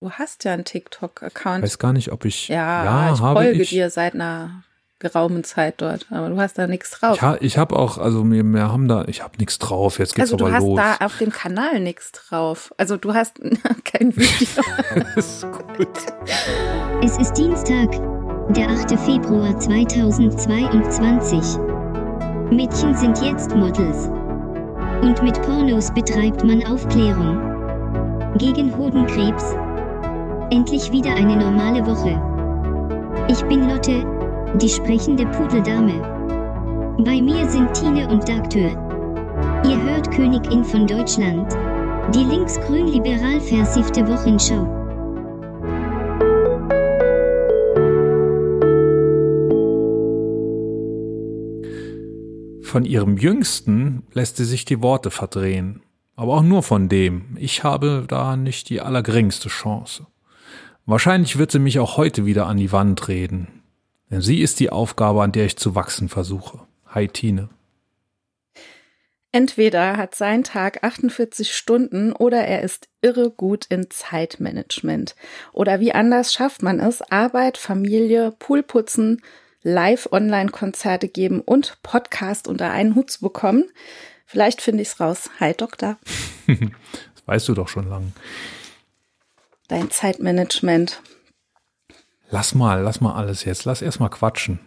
Du hast ja einen TikTok-Account. Weiß gar nicht, ob ich. Ja, ja ich habe folge ich. dir seit einer geraumen Zeit dort, aber du hast da nichts drauf. Ich, ha, ich habe auch, also wir, wir haben da, ich habe nichts drauf. Jetzt geht's also du aber hast los. da auf dem Kanal nichts drauf. Also du hast kein Video. ist gut. Es ist Dienstag, der 8. Februar 2022. Mädchen sind jetzt Models. Und mit Pornos betreibt man Aufklärung. Gegen Hodenkrebs. Endlich wieder eine normale Woche. Ich bin Lotte, die sprechende Pudeldame. Bei mir sind Tine und Dagtür. Ihr hört Königin von Deutschland. Die linksgrün-liberal versiffte Wochenschau. Von ihrem Jüngsten lässt sie sich die Worte verdrehen. Aber auch nur von dem. Ich habe da nicht die allergeringste Chance. Wahrscheinlich wird sie mich auch heute wieder an die Wand reden. Denn sie ist die Aufgabe, an der ich zu wachsen versuche. Hi Tine. Entweder hat sein Tag 48 Stunden oder er ist irre gut in Zeitmanagement. Oder wie anders schafft man es, Arbeit, Familie, Poolputzen, Live-Online-Konzerte geben und Podcast unter einen Hut zu bekommen? Vielleicht finde ich es raus. Hi Doktor. Das weißt du doch schon lang. Dein Zeitmanagement. Lass mal, lass mal alles jetzt. Lass erst mal quatschen.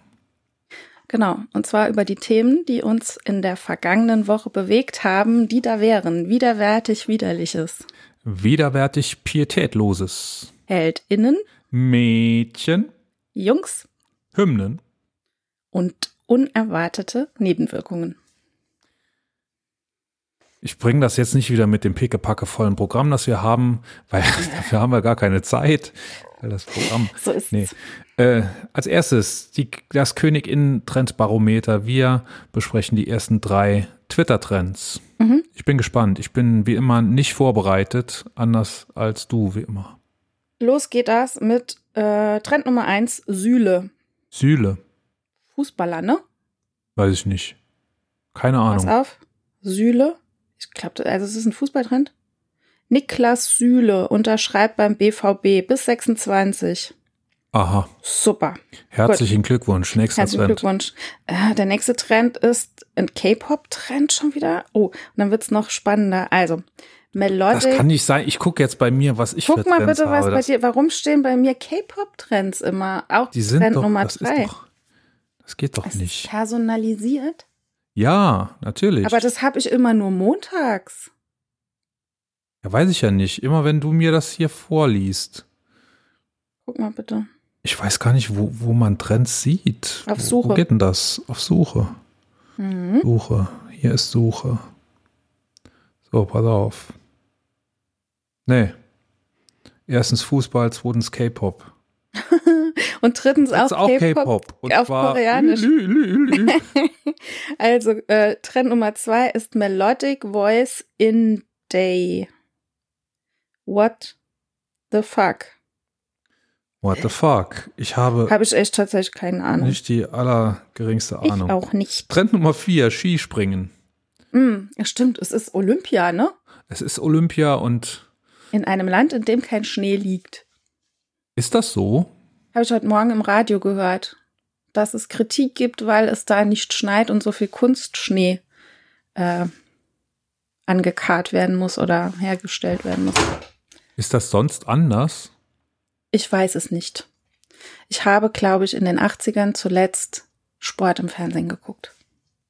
Genau, und zwar über die Themen, die uns in der vergangenen Woche bewegt haben, die da wären. Widerwärtig Widerliches. Widerwärtig Pietätloses. HeldInnen, Mädchen. Jungs Hymnen. und unerwartete Nebenwirkungen. Ich bringe das jetzt nicht wieder mit dem pickepacke vollen Programm, das wir haben, weil dafür haben wir gar keine Zeit. Weil das Programm. So ist Nee. es. Äh, als erstes die, das Königin-Trendbarometer. Wir besprechen die ersten drei Twitter-Trends. Mhm. Ich bin gespannt. Ich bin wie immer nicht vorbereitet, anders als du, wie immer. Los geht das mit äh, Trend Nummer eins Sühle. Sühle, Fußballer, ne? weiß ich nicht. Keine Pass Ahnung. auf. Sühle. Ich glaube, also es ist ein Fußballtrend. Niklas Sühle unterschreibt beim BVB bis 26. Aha. Super. Herzlichen Glückwunsch. Nächster Herzlichen Trend. Glückwunsch. Äh, der nächste Trend ist ein K-Pop-Trend schon wieder. Oh, und dann wird's noch spannender. Also, Das Melodic. kann nicht sein. Ich gucke jetzt bei mir, was ich Guck für mal Trends bitte, was bei Das- dir, warum stehen bei mir K-Pop-Trends immer? Auch Die sind Trend doch, Nummer das drei. ist doch, das geht doch Es nicht. personalisiert. Ja, natürlich. Aber das habe ich immer nur montags. ja, weiß ich ja nicht. Immer wenn du mir das hier vorliest. Guck mal bitte. Ich weiß gar nicht, wo, wo man Trends sieht. Auf Wo- Suche. Wo geht denn das? Auf Suche. Mhm. Suche. Hier ist Suche. So, pass auf. Nee. Erstens Fußball, zweitens K-Pop. Und drittens Jetzt auch, K-Pop. Auf Koreanisch. Lü, lü, lü. Also äh, Trend Nummer zwei ist Melodic Voice in Day. What the fuck? What the fuck? Ich habe Habe ich echt tatsächlich keine Ahnung. nicht die allergeringste ich Ahnung. auch nicht. Trend Nummer vier, Skispringen. Mm, stimmt, es ist Olympia, ne? Es ist Olympia und In einem Land, in dem kein Schnee liegt. ist das so? Habe ich heute Morgen im Radio gehört, dass es Kritik gibt, weil es da nicht schneit und so viel Kunstschnee äh, angekarrt werden muss oder hergestellt werden muss. Ist das sonst anders? Ich weiß es nicht. Ich habe, glaube ich, in den 80ern zuletzt Sport im Fernsehen geguckt.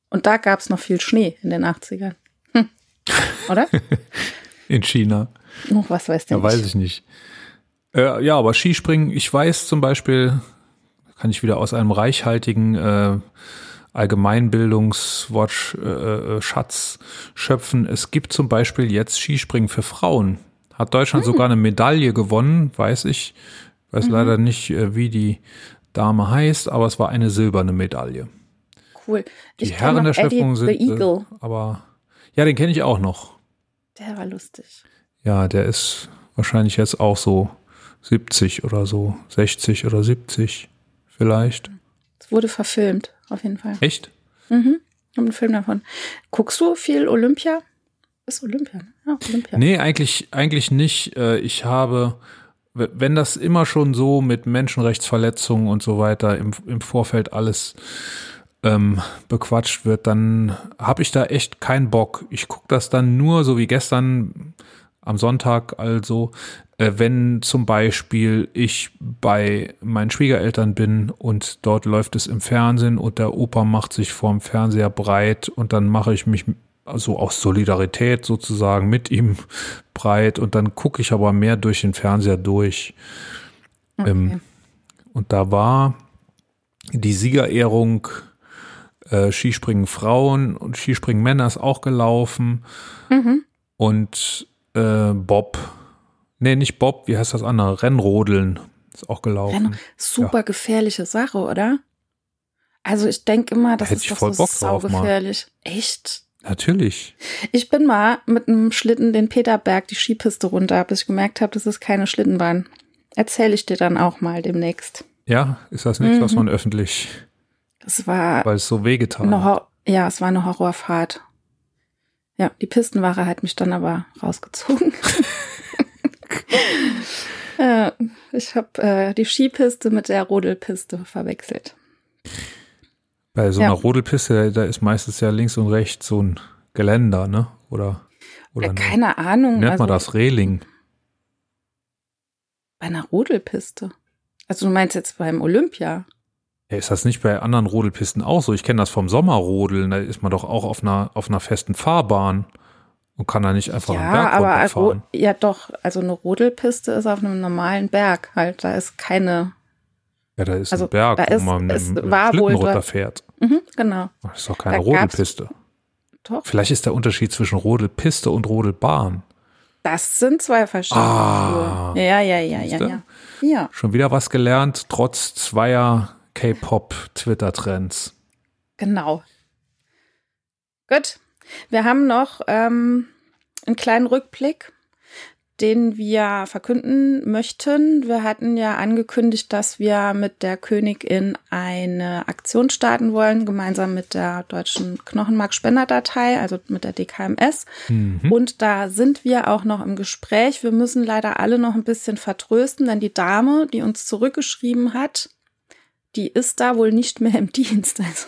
Und da gab es noch viel Schnee in den 80ern. Hm. Oder? In China? noch was weiß der Ja, weiß ich nicht. Äh, ja, aber Skispringen, ich weiß zum Beispiel, kann ich wieder aus einem reichhaltigen äh, Allgemeinbildungswatch äh, äh, Schatz schöpfen. Es gibt zum Beispiel jetzt Skispringen für Frauen. Hat Deutschland sogar eine Medaille gewonnen, weiß ich. Weiß leider nicht, äh, wie die Dame heißt, aber es war eine silberne Medaille. Cool. Die Ich Herren der Schöpfung sind. The Eagle. Äh, aber ja, den kenne ich auch noch. Der war lustig. Ja, der ist wahrscheinlich jetzt auch so 70 oder so, 60 oder 70 vielleicht. Es wurde verfilmt, auf jeden Fall. Echt? Mhm. Ich habe einen Film davon. Guckst du viel Olympia? Ist Olympia, ne? Ja, Olympia. Nee, eigentlich, eigentlich nicht. Äh, Ich habe wenn das immer schon so mit Menschenrechtsverletzungen und so weiter im, im Vorfeld alles ähm, bequatscht wird, dann habe ich da echt keinen Bock. Ich gucke das dann nur, so wie gestern am Sonntag, also wenn zum Beispiel ich bei meinen Schwiegereltern bin und dort läuft es im Fernsehen und der Opa macht sich vorm Fernseher breit und dann mache ich mich also aus Solidarität sozusagen mit ihm breit und dann gucke ich aber mehr durch den Fernseher durch. Ähm, und da war die Siegerehrung äh, Skispringen Frauen und Skispringen Männer ist auch gelaufen. Und äh, Bob, nee, nicht Bob, wie heißt das andere? Rennrodeln ist auch gelaufen. Renn- Super gefährliche Sache, oder? Also ich denke immer, das Hätte ist doch voll so Bock drauf mal. saugefährlich. Echt? Natürlich. Ich bin mal mit einem Schlitten den Peterberg die Skipiste runter, bis ich gemerkt habe, das ist keine Schlittenbahn. Erzähle ich dir dann auch mal demnächst. Ja, ist das nichts, Mhm. was man öffentlich, Das war weil es so wehgetan hat. Ja, es war eine Horrorfahrt. Ja, die Pistenwache hat mich dann aber rausgezogen. äh, ich habe äh, die Skipiste mit der Rodelpiste verwechselt. Bei so Ja. einer Rodelpiste, da ist meistens ja links und rechts so ein Geländer, ne? Oder, oder ne- Keine Ahnung. nennt also man das Reling? Bei einer Rodelpiste. Also du meinst jetzt beim Olympia? Ja, ist das nicht bei anderen Rodelpisten auch so? Ich kenne das vom Sommerrodeln, da ist man doch auch auf einer, auf einer festen Fahrbahn und kann da nicht einfach einen ja, Berg aber runterfahren. Ro- ja doch. Also eine Rodelpiste ist auf einem normalen Berg halt. Da ist keine. Ja, da ist also ein Berg, da wo ist- man es mit war Schlitten runterfährt. Mhm, genau. Das ist doch keine Da Rodelpiste. Doch. Vielleicht ist der Unterschied zwischen Rodelpiste und Rodelbahn. Das sind zwei verschiedene Ah. Schuhe. Ja, ja, ja, ja, ja. Ja. Schon wieder was gelernt, trotz zweier K-Pop-Twitter-Trends. Genau. Gut. Wir haben noch ähm, einen kleinen Rückblick, den wir verkünden möchten. Wir hatten ja angekündigt, dass wir mit der Königin eine Aktion starten wollen, gemeinsam mit der deutschen Knochenmarkspenderdatei, also mit der DKMS. Mhm. Und da sind wir auch noch im Gespräch. Wir müssen leider alle noch ein bisschen vertrösten, denn die Dame, die uns zurückgeschrieben hat, die ist da wohl nicht mehr im Dienst. Also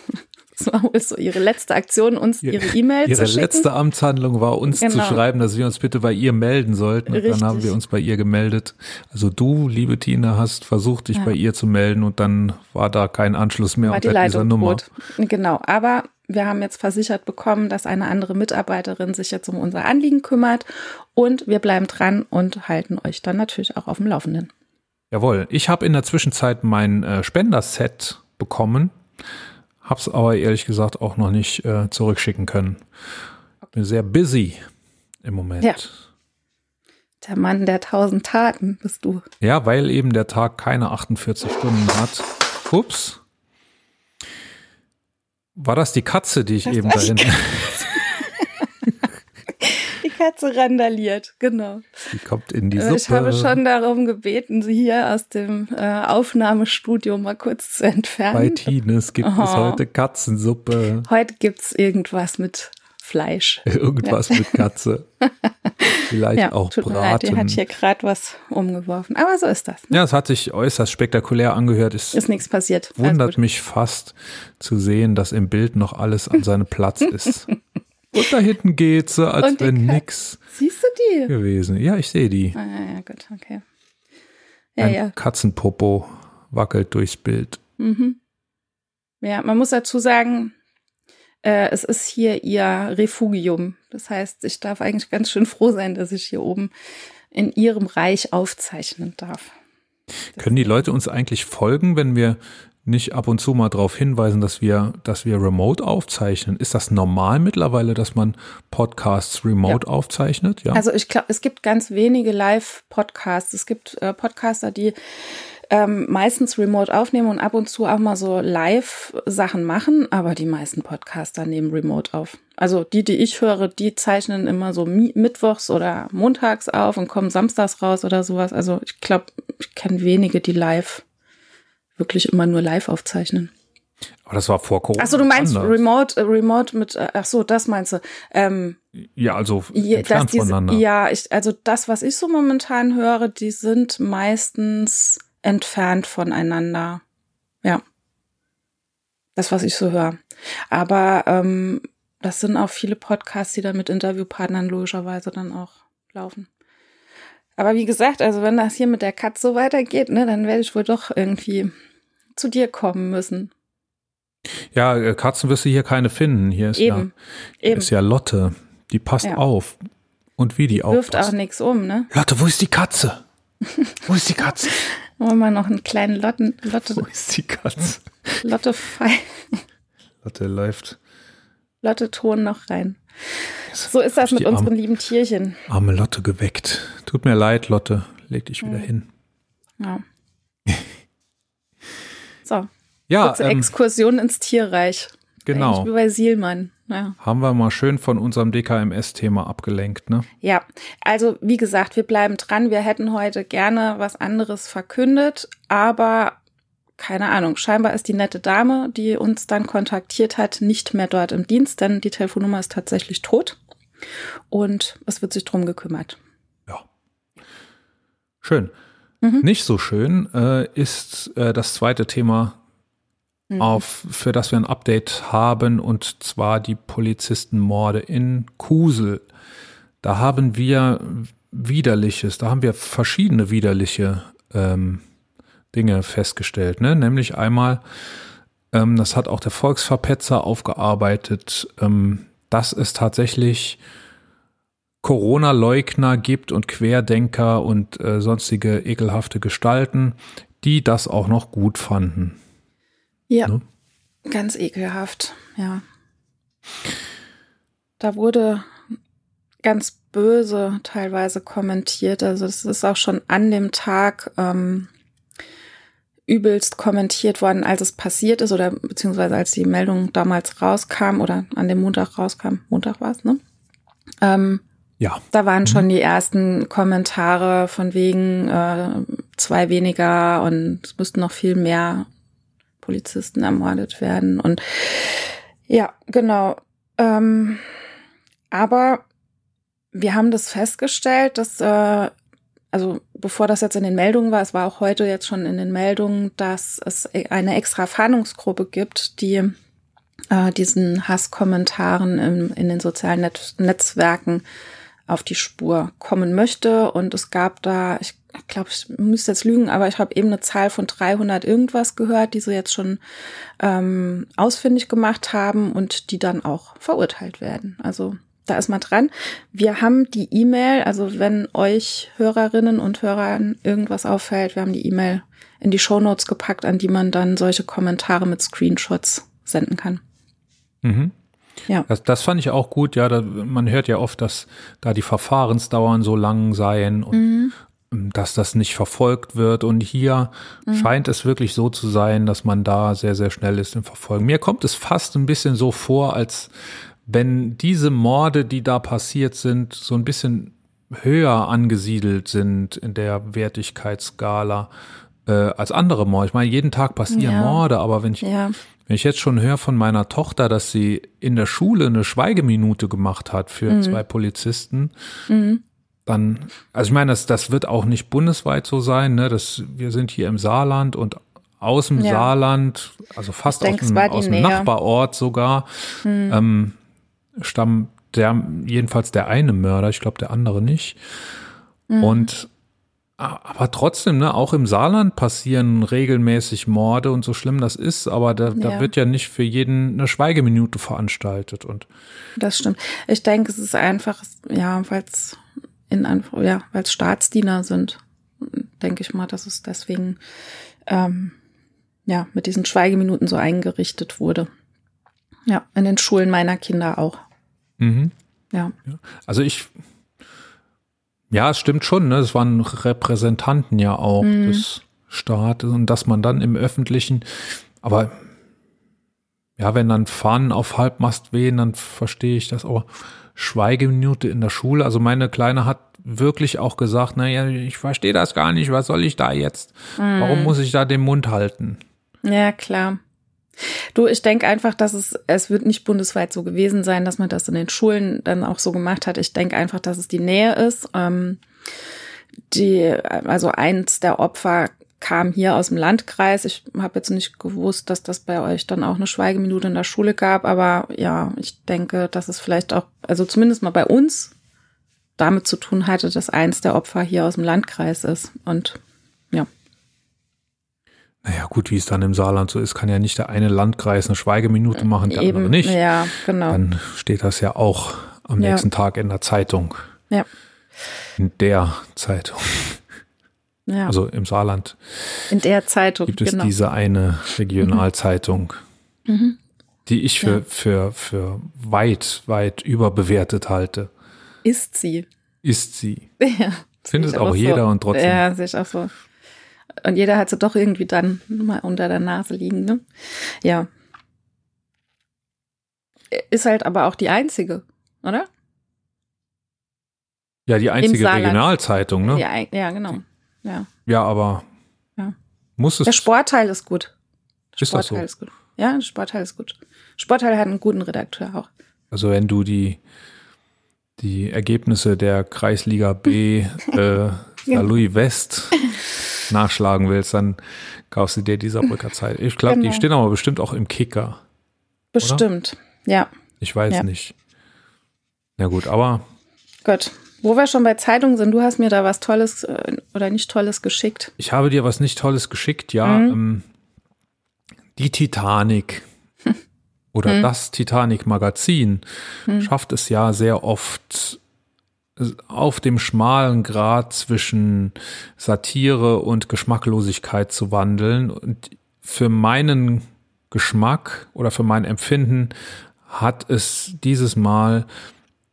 das war wohl so ihre letzte Aktion, uns Ihr- ihre E-Mail Ihre zu schicken. letzte Amtshandlung war uns zu Genau. schreiben, dass wir uns bitte bei ihr melden sollten. Und Richtig. dann haben wir uns bei ihr gemeldet. Also du, liebe Tina, hast versucht, dich Ja. bei ihr zu melden und dann war da kein Anschluss mehr war die unter dieser Leitung Nummer. tot. Genau, aber wir haben jetzt versichert bekommen, dass eine andere Mitarbeiterin sich jetzt um unser Anliegen kümmert und wir bleiben dran und halten euch dann natürlich auch auf dem Laufenden. Jawohl. Ich habe in der Zwischenzeit mein äh, Spenderset bekommen, hab's aber ehrlich gesagt auch noch nicht äh, zurückschicken können. Bin sehr busy im Moment. Ja. Der Mann der tausend Taten bist du. Ja, weil eben der Tag keine 48 Stunden hat. Ups. War das die Katze, die ich Das eben dahin. Katze randaliert, genau. Die kommt in die Äh, Suppe. Ich habe schon darum gebeten, sie hier aus dem äh, Aufnahmestudio mal kurz zu Bei entfernen. Tines gibt es Oh. heute Katzensuppe. Heute gibt's irgendwas mit Fleisch. Irgendwas mit Katze. Vielleicht Ja, auch tut mir leid, die hat Braten. hier gerade was umgeworfen. Aber so ist das. Ne? Ja, es hat sich äußerst spektakulär angehört. Es Ist nichts passiert. Wundert mich fast zu sehen, dass im Bild noch alles an seinem Platz ist. Und da hinten geht sie, als Und wenn nix Siehst du die? gewesen. Ja, ich sehe die. Ah, ja, ja, gut, okay. Ja, Ein ja. Katzenpopo wackelt durchs Bild. Mhm. Ja, man muss dazu sagen, äh, es ist hier ihr Refugium. Das heißt, ich darf eigentlich ganz schön froh sein, dass ich hier oben in ihrem Reich aufzeichnen darf. Können die Leute uns eigentlich folgen, wenn wir nicht ab und zu mal darauf hinweisen, dass wir, dass wir remote aufzeichnen? Ist das normal mittlerweile, dass man Podcasts remote aufzeichnet? Ja. Also ich glaube, es gibt ganz wenige Live-Podcasts. Es gibt äh, Podcaster, die ähm, meistens remote aufnehmen und ab und zu auch mal so Live-Sachen machen, aber die meisten Podcaster nehmen remote auf. Also die, die ich höre, die zeichnen immer so mi mittwochs oder montags auf und kommen samstags raus oder sowas. Also ich glaube, ich kenne wenige, die live wirklich immer nur live aufzeichnen. Aber das war vor Corona. Ach so, du meinst anders. remote, äh, remote mit, äh, ach so, das meinst du. Ähm, Ja, also Ja, entfernt diese, voneinander. ja ich, also das, was ich so momentan höre, die sind meistens entfernt voneinander. Ja. Das, was ich so höre. Aber ähm, das sind auch viele Podcasts, die dann mit Interviewpartnern logischerweise dann auch laufen. Aber wie gesagt, also wenn das hier mit der Katze so weitergeht, ne, dann werde ich wohl doch irgendwie zu dir kommen müssen. Ja, äh, Katzen wirst du hier keine finden. Hier ist, Eben. ja, Eben. ist ja Lotte. Die passt Ja. auf. Und wie die Wirft auch aufpasst. nichts um, ne? Lotte, wo ist die Katze? Wo ist die Katze? Wollen wir noch einen kleinen Lotten, Lotte, Wo ist die Katze? Lotte, Fe- Lotte läuft. Lotte Ton noch rein. So ist das Die mit arme- unseren lieben Tierchen. Arme Lotte geweckt. Tut mir leid, Lotte. Leg dich wieder hin. Ja. So, Ja, kurze ähm, Exkursion ins Tierreich. genau. Ähnlich wie bei Sielmann. Ja. Haben wir mal schön von unserem DKMS-Thema abgelenkt, ne? ja, also wie gesagt, wir bleiben dran. Wir hätten heute gerne was anderes verkündet, aber keine Ahnung, scheinbar ist die nette Dame, die uns dann kontaktiert hat, nicht mehr dort im Dienst, denn die Telefonnummer ist tatsächlich tot und es wird sich drum gekümmert. Ja. Schön. Mhm. Nicht so schön äh, ist äh, das zweite Thema, Mhm. auf, für das wir ein Update haben, und zwar die Polizistenmorde in Kusel. Da haben wir widerliches, da haben wir verschiedene widerliche ähm, Dinge festgestellt, ne? Nämlich einmal, ähm, das hat auch der Volksverpetzer aufgearbeitet, ähm, dass es tatsächlich Corona-Leugner gibt und Querdenker und äh, sonstige ekelhafte Gestalten, die das auch noch gut fanden. Ja, Ne? ganz ekelhaft, ja. Da wurde ganz böse teilweise kommentiert. Also es ist auch schon an dem Tag ähm, übelst kommentiert worden, als es passiert ist oder beziehungsweise als die Meldung damals rauskam oder an dem Montag rauskam. Montag war es, ne? Ähm, Ja, da waren schon die ersten Kommentare von wegen äh, zwei weniger und es müssten noch viel mehr Polizisten ermordet werden. Und ja, genau. Ähm, aber wir haben das festgestellt, dass, äh, also bevor das jetzt in den Meldungen war, es war auch heute jetzt schon in den Meldungen, dass es eine extra Fahndungsgruppe gibt, die äh, diesen Hasskommentaren im, in den sozialen Net Netzwerken auf die Spur kommen möchte. Und es gab da, ich glaube, ich müsste jetzt lügen, aber ich habe eben eine Zahl von 300 irgendwas gehört, die sie jetzt schon ähm, ausfindig gemacht haben und die dann auch verurteilt werden. Also da ist man dran. Wir haben die E-Mail, also wenn euch Hörerinnen und Hörern irgendwas auffällt, wir haben die E-Mail in die Shownotes gepackt, an die man dann solche Kommentare mit Screenshots senden kann. Mhm. Ja. Das, das fand ich auch gut. Ja, da, man hört ja oft, dass da die Verfahrensdauern so lang seien und Mhm. ähm, dass das nicht verfolgt wird. Und hier scheint es wirklich so zu sein, dass man da sehr, sehr schnell ist im Verfolgen. Mir kommt es fast ein bisschen so vor, als wenn diese Morde, die da passiert sind, so ein bisschen höher angesiedelt sind in der Wertigkeitsskala äh, als andere Morde. Ich meine, jeden Tag passieren Ja. Morde, aber wenn ich Ja. Wenn ich jetzt schon höre von meiner Tochter, dass sie in der Schule eine Schweigeminute gemacht hat für Mhm. zwei Polizisten, dann, also ich meine, das, das wird auch nicht bundesweit so sein, ne? Das, wir sind hier im Saarland und aus dem Ja. Saarland, also fast Ich aus dem, aus dem. Nachbarort sogar, ähm, stammt der, jedenfalls der eine Mörder, ich glaube der andere nicht. Mhm. Und aber trotzdem, ne, auch im Saarland passieren regelmäßig Morde und so schlimm das ist, aber da, da Ja. wird ja nicht für jeden eine Schweigeminute veranstaltet und Das stimmt. Ich denke, es ist einfach, ja, weil es in Anf- ja, weil es Staatsdiener sind, denke ich mal, dass es deswegen ähm, ja mit diesen Schweigeminuten so eingerichtet wurde. Ja, in den Schulen meiner Kinder auch. mhm. Ja, also ich ja, es stimmt schon, ne, es waren Repräsentanten ja auch Mhm. des Staates und dass man dann im öffentlichen, aber ja, wenn dann Fahnen auf Halbmast wehen, dann verstehe ich das, aber Schweigeminute in der Schule, also meine Kleine hat wirklich auch gesagt, naja, ich verstehe das gar nicht, was soll ich da jetzt? Mhm. Warum muss ich da den Mund halten? ja klar. Du, ich denke einfach, dass es, es wird nicht bundesweit so gewesen sein, dass man das in den Schulen dann auch so gemacht hat. Ich denke einfach, dass es die Nähe ist. Ähm, die, also eins der Opfer kam hier aus dem Landkreis. Ich habe jetzt nicht gewusst, dass das bei euch dann auch eine Schweigeminute in der Schule gab, aber ja, ich denke, dass es vielleicht auch, also zumindest mal bei uns damit zu tun hatte, dass eins der Opfer hier aus dem Landkreis ist. Und. Naja, gut, wie es dann im Saarland so ist, kann ja nicht der eine Landkreis eine Schweigeminute machen, der Eben, andere nicht. Ja, genau. Dann steht das ja auch am Ja. nächsten Tag in der Zeitung. Ja. In der Zeitung. ja. Also im Saarland in der Zeitung, gibt es genau. Mhm. diese eine Regionalzeitung, die ich für, Ja. für, für weit, weit überbewertet halte. ist sie. Ist sie. Ja. Findet ich auch so. jeder und trotzdem. Ja, sehe ich auch so. Und jeder hat sie doch irgendwie dann mal unter der Nase liegen, ne? Ja. Ist halt aber auch die einzige, oder? Ja, die einzige. Regionalzeitung, ne? Ja, ja, genau. Ja. Ja, aber Ja. muss es. Der Sportteil ist gut. Der Ist das so? Sportteil ist gut. Ja, der Sportteil ist gut. Sportteil hat einen guten Redakteur auch. Also wenn du die, die Ergebnisse der Kreisliga B äh. Louis West nachschlagen willst, dann kaufst du dir die Saarbrücker Zeit. Ich glaube, Genau. die stehen aber bestimmt auch im Kicker. Bestimmt. Ja, Ich weiß Ja. nicht. Na gut, aber gut. Wo wir schon bei Zeitungen sind, du hast mir da was Tolles äh, oder nicht Tolles geschickt. ich habe dir was nicht Tolles geschickt, ja. Mhm. Ähm, die Titanic oder Mhm. das Titanic-Magazin schafft es ja sehr oft auf dem schmalen Grat zwischen Satire und Geschmacklosigkeit zu wandeln. Und für meinen Geschmack oder für mein Empfinden hat es dieses Mal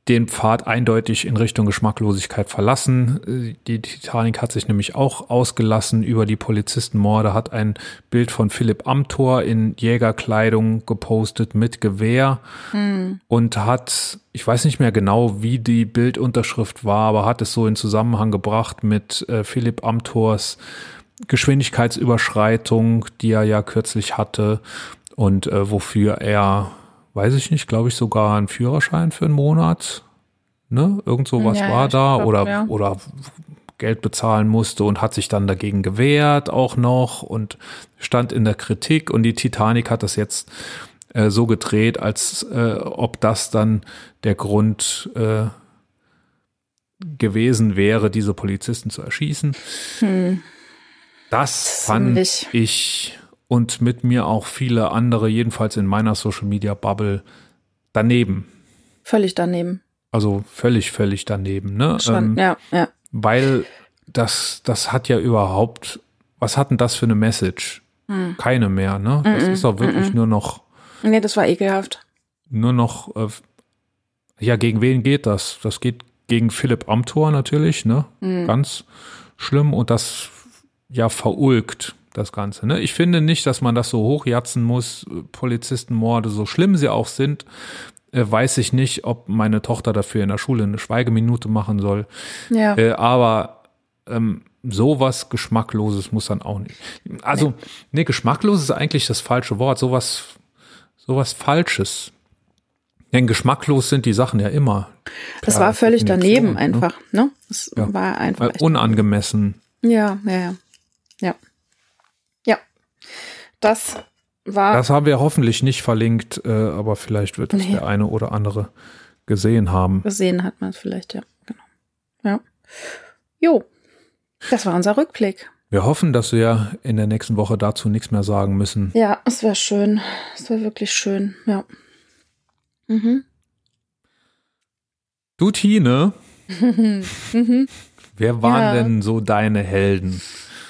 den Pfad eindeutig in Richtung Geschmacklosigkeit verlassen. Die Titanic hat sich nämlich auch ausgelassen über die Polizistenmorde, hat ein Bild von Philipp Amthor in Jägerkleidung gepostet mit Gewehr und hat, ich weiß nicht mehr genau, wie die Bildunterschrift war, aber hat es so in Zusammenhang gebracht mit äh, Philipp Amthors Geschwindigkeitsüberschreitung, die er ja kürzlich hatte und äh, wofür er, weiß ich nicht, glaube ich sogar einen Führerschein für einen Monat, ne, irgend sowas Ja, war da glaub, oder ja. oder Geld bezahlen musste und hat sich dann dagegen gewehrt auch noch und stand in der Kritik und die Titanic hat das jetzt äh, so gedreht, als äh, ob das dann der Grund äh, gewesen wäre, diese Polizisten zu erschießen. Das fand Ziemlich. ich und mit mir auch viele andere, jedenfalls in meiner Social Media Bubble, daneben. Völlig daneben. Also völlig, völlig daneben. Ne? Schon. Ähm, ja, ja. weil das, das hat ja überhaupt, was hat denn das für eine Message? Hm. Keine mehr, ne? Das ist doch wirklich nur noch, Nee, das war ekelhaft. nur noch, äh, ja, gegen wen geht das? Das geht gegen Philipp Amthor natürlich, ne? Hm. Ganz schlimm und das ja verulgt das Ganze. Ne? Ich finde nicht, dass man das so hochjatzen muss. Polizistenmorde, so schlimm sie auch sind, äh, weiß ich nicht, ob meine Tochter dafür in der Schule eine Schweigeminute machen soll. Ja. Äh, aber ähm, sowas Geschmackloses muss dann auch nicht. Also, nee, geschmacklos ist eigentlich das falsche Wort. Sowas, sowas Falsches. Denn geschmacklos sind die Sachen ja immer. Das war völlig Definition, daneben ne? einfach, ne? Das Ja. war einfach. Echt- unangemessen. Ja, ja. Ja. Ja. Das war. Das haben wir hoffentlich nicht verlinkt, äh, aber vielleicht wird es Nee. der eine oder andere gesehen haben. gesehen hat man es vielleicht, ja. Genau. Ja. Jo. Das war unser Rückblick. Wir hoffen, dass wir in der nächsten Woche dazu nichts mehr sagen müssen. Ja, es wäre schön. Es wäre wirklich schön, ja. Mhm. Du, Tine, mhm. wer waren Ja. denn so deine Helden?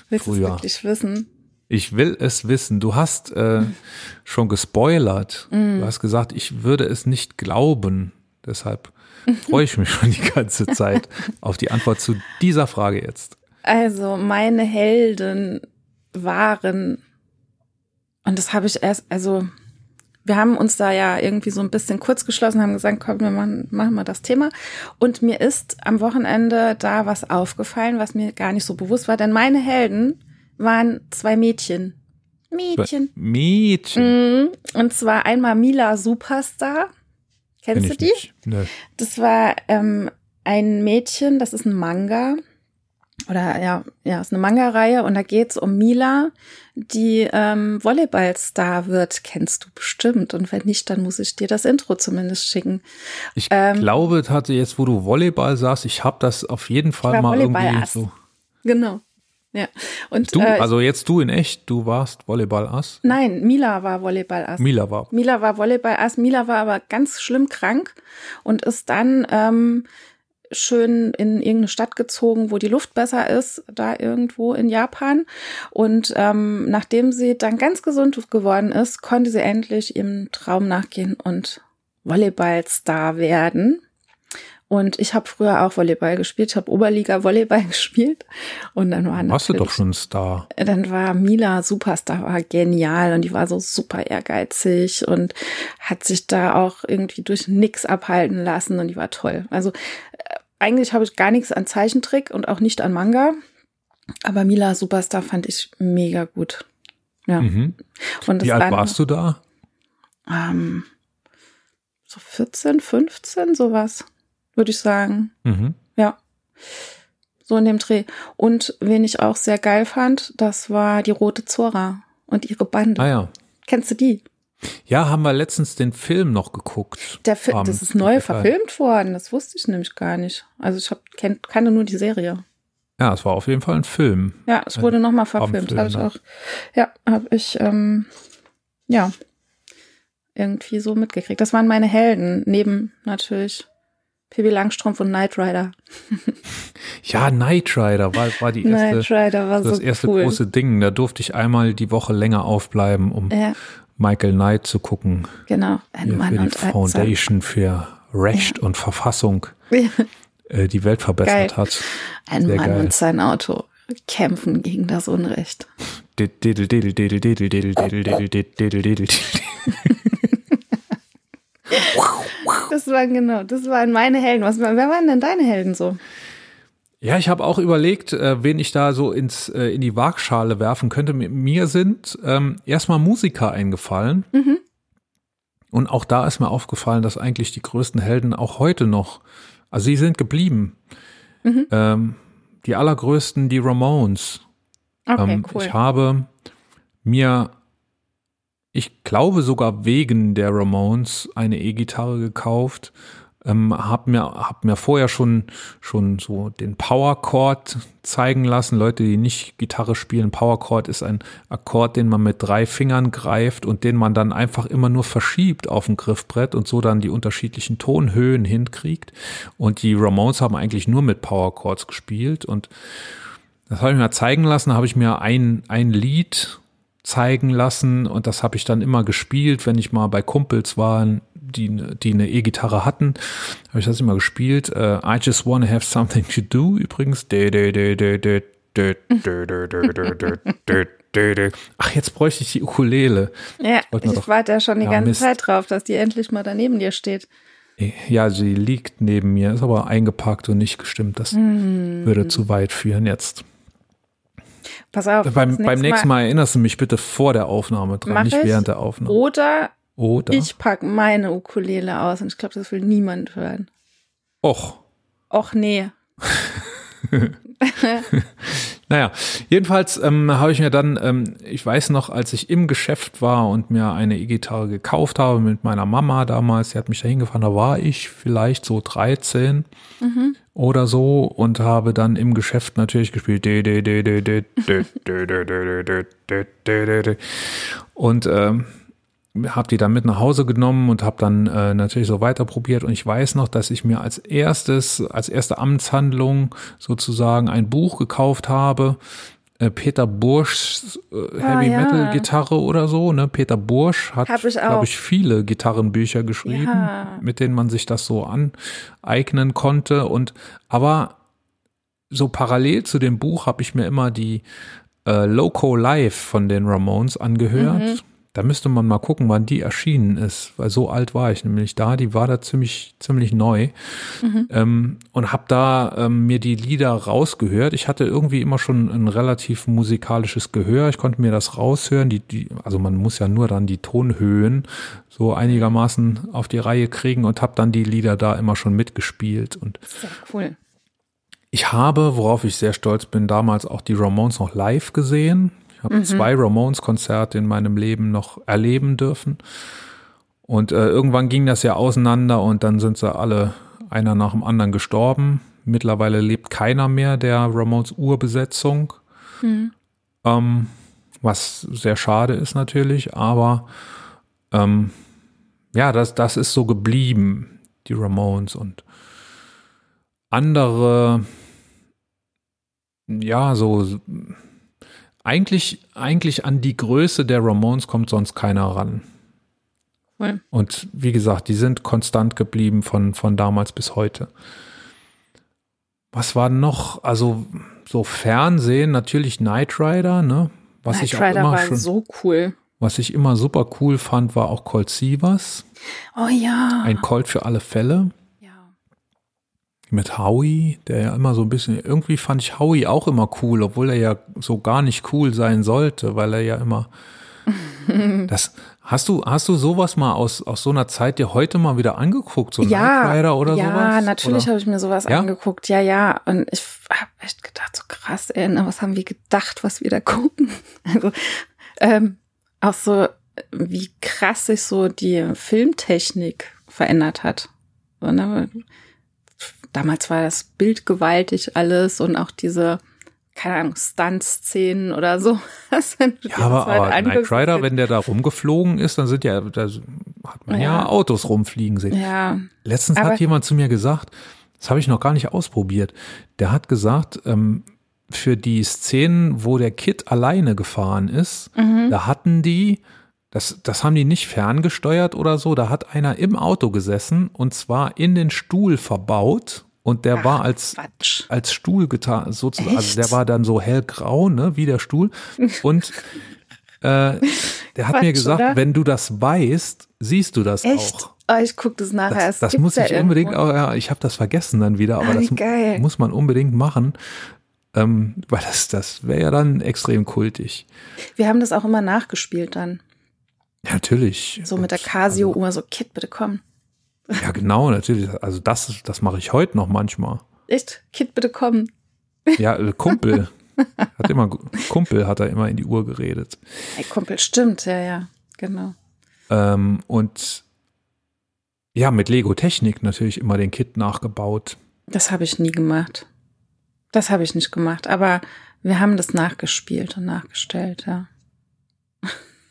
Willst du es Früher. wirklich wissen? Ich will es wissen. Du hast äh, schon gespoilert. Mhm. Du hast gesagt, ich würde es nicht glauben. Deshalb freue ich mich schon die ganze Zeit auf die Antwort zu dieser Frage jetzt. Also, meine Helden waren, und das habe ich erst, also, wir haben uns da ja irgendwie so ein bisschen kurz geschlossen, haben gesagt, komm, wir machen, machen wir das Thema. Und mir ist am Wochenende da was aufgefallen, was mir gar nicht so bewusst war, denn meine Helden waren zwei Mädchen. Mädchen. Mädchen. Mhm. Und zwar einmal Mila Superstar. Kennst Kenn du die? Nee. Das war ähm, ein Mädchen, das ist ein Manga. Oder ja, ja, ist eine Manga-Reihe und da geht's um Mila, die ähm, Volleyballstar wird. Kennst du bestimmt. Und wenn nicht, dann muss ich dir das Intro zumindest schicken. Ich Ähm, glaube, hatte jetzt, wo du Volleyball sagst, ich habe das auf jeden Fall mal irgendwie so. Genau. Ja. Und Du, äh, also jetzt du in echt, du warst Volleyball-Ass. nein, Mila war Volleyball-Ass. Mila war. Mila war Volleyball-Ass. Mila war aber ganz schlimm krank und ist dann ähm, schön in irgendeine Stadt gezogen, wo die Luft besser ist, da irgendwo in Japan. Und ähm, nachdem sie dann ganz gesund geworden ist, konnte sie endlich ihrem Traum nachgehen und Volleyballstar werden. Und ich habe früher auch Volleyball gespielt, ich habe Oberliga Volleyball gespielt und dann war Warst du doch schon ein Star. dann war Mila Superstar, war genial und die war so super ehrgeizig und hat sich da auch irgendwie durch nix abhalten lassen und die war toll. Also äh, eigentlich habe ich gar nichts an Zeichentrick und auch nicht an Manga, aber Mila Superstar fand ich mega gut. Ja. Mhm. Wie alt waren, warst du da? Ähm, so 14, 15, sowas, würde ich sagen. Mhm. Ja. So in dem Dreh. Und wen ich auch sehr geil fand, das war die Rote Zora und ihre Bande. Ah ja. Kennst du die? Ja, haben wir letztens den Film noch geguckt. Der Fi Am das ist neu verfilmt worden. Das wusste ich nämlich gar nicht. Also ich hab, kenn, kannte nur die Serie. Ja, es war auf jeden Fall ein Film. Ja, es wurde nochmal verfilmt. Hab ich ne? auch. Ja, habe ich ähm, ja irgendwie so mitgekriegt. Das waren meine Helden neben natürlich Pippi Langstrumpf und Knight Rider. Ja, Knight Rider war, war die erste, Knight Rider war das so erste cool. große Ding. Da durfte ich einmal die Woche länger aufbleiben, um ja, Michael Knight zu gucken. genau. Ein Der Mann für die Foundation für Recht und Verfassung Ja. äh, die Welt verbessert Geil. hat. Ein Sehr Mann geil. und sein Auto kämpfen gegen das Unrecht. Diddle, diddle, diddle, diddle, diddle, diddle, diddle, diddle, diddle, diddle. Das waren genau, das waren meine Helden. Was, wer waren denn deine Helden so? Ja, ich habe auch überlegt, äh, wen ich da so ins, äh, in die Waagschale werfen könnte. Mir sind ähm, erstmal Musiker eingefallen. Und auch da ist mir aufgefallen, dass eigentlich die größten Helden auch heute noch, also sie sind geblieben. Ähm, die allergrößten, die Ramones. Okay, ähm, cool. Ich habe mir, ich glaube sogar wegen der Ramones eine E-Gitarre gekauft. Ähm, hab mir, hab mir vorher schon, schon so den Power Chord zeigen lassen. Leute, die nicht Gitarre spielen, Power Chord ist ein Akkord, den man mit drei Fingern greift und den man dann einfach immer nur verschiebt auf dem Griffbrett und so dann die unterschiedlichen Tonhöhen hinkriegt. Und die Ramones haben eigentlich nur mit Power Chords gespielt und das habe ich mir zeigen lassen, da habe ich mir ein, ein Lied zeigen lassen und das habe ich dann immer gespielt, wenn ich mal bei Kumpels war, die, die eine E-Gitarre hatten, habe ich das immer gespielt. Äh, I just wanna have something to do übrigens. Ach, jetzt bräuchte ich die Ukulele. ja, ich doch- warte ja schon die Ja, ganze Mist. Zeit drauf, dass die endlich mal daneben dir steht. Ja, sie liegt neben mir, ist aber eingepackt und nicht gestimmt. Das würde zu weit führen jetzt. Pass auf. Beim, beim nächsten Mal erinnerst du mich bitte vor der Aufnahme dran, nicht ich. während der Aufnahme. Oder Oder? ich pack meine Ukulele aus und ich glaube, das will niemand hören. Och. Och nee. Naja, jedenfalls ähm, habe ich mir dann, ähm, ich weiß noch, als ich im Geschäft war und mir eine E-Gitarre gekauft habe mit meiner Mama damals, sie hat mich da hingefahren, da war ich vielleicht so 13 oder so und habe dann im Geschäft natürlich gespielt. Und ähm, habe die dann mit nach Hause genommen und habe dann äh, natürlich so weiter probiert und ich weiß noch, dass ich mir als erstes, als erste Amtshandlung sozusagen ein Buch gekauft habe, äh, Peter Burschs äh, Heavy ja. Metal Gitarre oder so, ne? Peter Bursch hat, glaube ich, viele Gitarrenbücher geschrieben, Ja. mit denen man sich das so aneignen konnte und aber so parallel zu dem Buch habe ich mir immer die äh, Loco Live von den Ramones angehört. Da müsste man mal gucken, wann die erschienen ist, weil so alt war ich nämlich da. Die war da ziemlich, ziemlich neu mhm. ähm, und habe da ähm, mir die Lieder rausgehört. Ich hatte irgendwie immer schon ein relativ musikalisches Gehör. Ich konnte mir das raushören. Die, die, also man muss ja nur dann die Tonhöhen so einigermaßen auf die Reihe kriegen und habe dann die Lieder da immer schon mitgespielt. Und Sehr cool. Ich habe, worauf ich sehr stolz bin, damals auch die Ramones noch live gesehen habe mhm. zwei Ramones-Konzerte in meinem Leben noch erleben dürfen. Und äh, irgendwann ging das ja auseinander und dann sind sie alle einer nach dem anderen gestorben. Mittlerweile lebt keiner mehr der Ramones Urbesetzung. Mhm. Ähm, was sehr schade ist natürlich, aber ähm, ja, das, das ist so geblieben, die Ramones und andere, ja, so eigentlich, eigentlich an die Größe der Ramones kommt sonst keiner ran. Cool. Und wie gesagt, die sind konstant geblieben von, von damals bis heute. Was war noch? Also so Fernsehen, natürlich Knight Rider, ne? Was Knight ich Rider immer war schon, so cool. Was ich immer super cool fand, war auch Colt Sievers. Oh ja. Ein Colt für alle Fälle mit Howie, der ja immer so ein bisschen, irgendwie fand ich Howie auch immer cool, obwohl er ja so gar nicht cool sein sollte, weil er ja immer das hast du hast du sowas mal aus aus so einer Zeit dir heute mal wieder angeguckt so ja, Knight Rider oder ja, sowas? Ja, natürlich habe ich mir sowas ja? angeguckt. Ja, ja, und ich habe echt gedacht so krass, ey, na, was haben wir gedacht, was wir da gucken? Also ähm, auch so wie krass sich so die Filmtechnik verändert hat. So, ne? Damals war das Bild gewaltig alles und auch diese, keine Ahnung, Stunt-Szenen oder so. ja, aber, aber Knight Rider, wenn der da rumgeflogen ist, dann sind ja, da hat man ja, ja Autos rumfliegen sehen. Ja. Letztens aber hat jemand zu mir gesagt, das habe ich noch gar nicht ausprobiert. Der hat gesagt, ähm, für die Szenen, wo der Kid alleine gefahren ist, mhm. da hatten die das, das haben die nicht ferngesteuert oder so. Da hat einer im Auto gesessen und zwar in den Stuhl verbaut und der Ach, war als, als Stuhl getan, sozusagen. Also der war dann so hellgrau, ne, wie der Stuhl. Und äh, der hat Quatsch, mir gesagt, oder? wenn du das weißt, siehst du das Echt? auch. Oh, ich gucke das nachher. Das, das muss ich ja unbedingt auch, ja, ich habe das vergessen dann wieder, aber ah, das geil. muss man unbedingt machen. Ähm, weil das, das wäre ja dann extrem kultig. Wir haben das auch immer nachgespielt dann. Ja, natürlich. So mit der Casio-Uhr, also, so Kit, bitte komm. Ja, genau, natürlich. Also das, das mache ich heute noch manchmal. Echt? Kit, bitte komm. Ja, äh, Kumpel. hat immer, Kumpel hat er immer in die Uhr geredet. Hey, Kumpel, stimmt, ja, ja, genau. Ähm, und ja, mit Lego Technik natürlich immer den Kit nachgebaut. Das habe ich nie gemacht. Das habe ich nicht gemacht, aber wir haben das nachgespielt und nachgestellt, ja.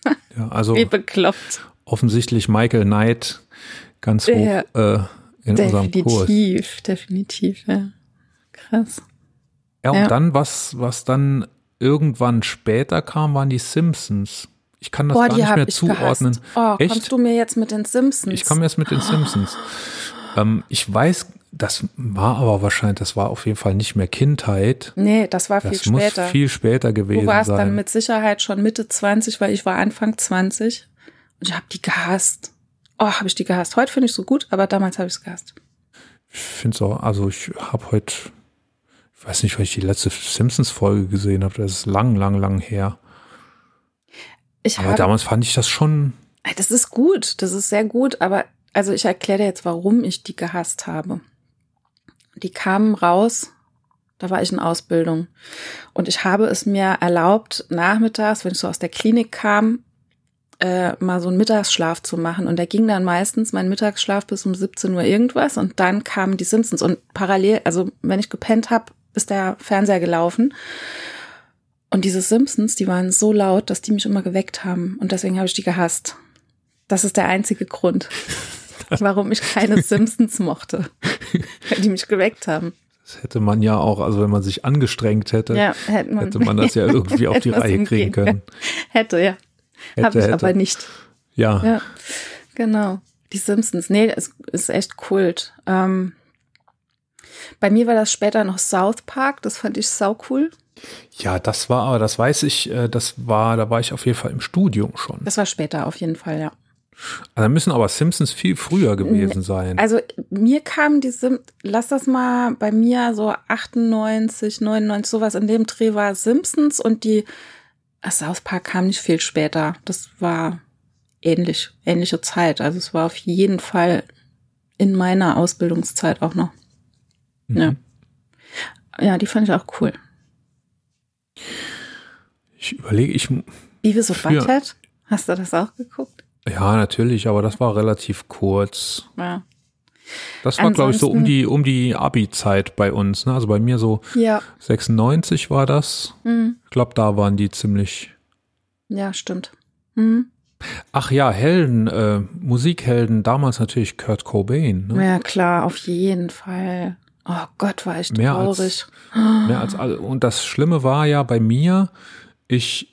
Ja, also Wie bekloppt. Offensichtlich Michael Knight ganz hoch ja, äh, in unserem Kurs. Definitiv, definitiv, ja. Krass. Ja, und ja. dann, was, was dann irgendwann später kam, waren die Simpsons. Ich kann das Boah, gar nicht mehr zuordnen. Oh, Echt? kommst du mir jetzt mit den Simpsons? Ich komme jetzt mit den Simpsons. Ähm, ich weiß das war aber wahrscheinlich, das war auf jeden Fall nicht mehr Kindheit. Nee, das war viel das später. Muss viel später gewesen sein. Du warst sein. dann mit Sicherheit schon Mitte 20, weil ich war Anfang 20 und ich habe die gehasst. Oh, habe ich die gehasst. Heute finde ich so gut, aber damals habe ich es gehasst. Ich finde es auch, also ich habe heute, ich weiß nicht, weil ich die letzte Simpsons-Folge gesehen habe, das ist lang, lang, lang her. Ich aber hab, damals fand ich das schon. Das ist gut, das ist sehr gut, aber also ich erkläre dir jetzt, warum ich die gehasst habe die kamen raus, da war ich in Ausbildung. Und ich habe es mir erlaubt, nachmittags, wenn ich so aus der Klinik kam, äh, mal so einen Mittagsschlaf zu machen. Und der ging dann meistens mein Mittagsschlaf bis um 17 Uhr irgendwas. Und dann kamen die Simpsons. Und parallel, also wenn ich gepennt habe, ist der Fernseher gelaufen. Und diese Simpsons, die waren so laut, dass die mich immer geweckt haben. Und deswegen habe ich die gehasst. Das ist der einzige Grund. warum ich keine Simpsons mochte, weil die mich geweckt haben. Das hätte man ja auch, also wenn man sich angestrengt hätte, ja, hätte, man, hätte man das ja irgendwie auf die Reihe kriegen können. Hätte, ja. Habe ich hätte. aber nicht. Ja. ja. Genau. Die Simpsons. Nee, es ist echt Kult. Ähm, Bei mir war das später noch South Park, das fand ich sau cool. Ja, das war, aber das weiß ich, äh, das war, da war ich auf jeden Fall im Studium schon. Das war später auf jeden Fall, ja. Also müssen aber Simpsons viel früher gewesen sein. Also mir kam die Sim lass das mal bei mir so 98, 99, sowas in dem Dreh war Simpsons und die ach, South Park kam nicht viel später. Das war ähnlich, ähnliche Zeit. Also es war auf jeden Fall in meiner Ausbildungszeit auch noch. Mhm. Ja. Ja, die fand ich auch cool. Ich überlege, ich. Beavis of Butthead? Hast du das auch geguckt? Ja, natürlich, aber das war relativ kurz. Ja. Das war, glaube ich, so um die, um die Abi-Zeit bei uns. Ne? Also bei mir so ja. 96 war das. Mhm. Ich glaube, da waren die ziemlich. Ja, stimmt. Mhm. Ach ja, Helden, äh, Musikhelden, damals natürlich Kurt Cobain. Ne? Ja, klar, auf jeden Fall. Oh Gott, war ich mehr traurig. Als, mehr als und das Schlimme war ja bei mir, ich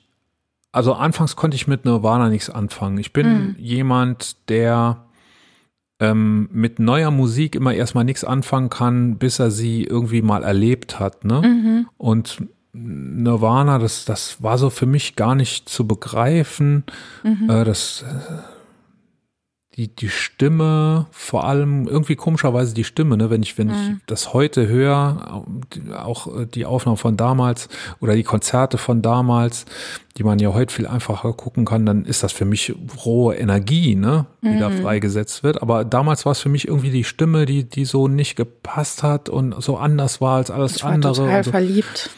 also anfangs konnte ich mit Nirvana nichts anfangen. Ich bin mhm. jemand, der ähm, mit neuer Musik immer erstmal nichts anfangen kann, bis er sie irgendwie mal erlebt hat. Ne? Mhm. Und Nirvana, das, das war so für mich gar nicht zu begreifen. Mhm. Äh, das äh, die, die Stimme, vor allem irgendwie komischerweise die Stimme, ne, wenn ich, wenn mhm. ich das heute höre, auch die Aufnahmen von damals oder die Konzerte von damals, die man ja heute viel einfacher gucken kann, dann ist das für mich rohe Energie, ne, die mhm. da freigesetzt wird. Aber damals war es für mich irgendwie die Stimme, die, die so nicht gepasst hat und so anders war als alles ich war andere. Total so. verliebt.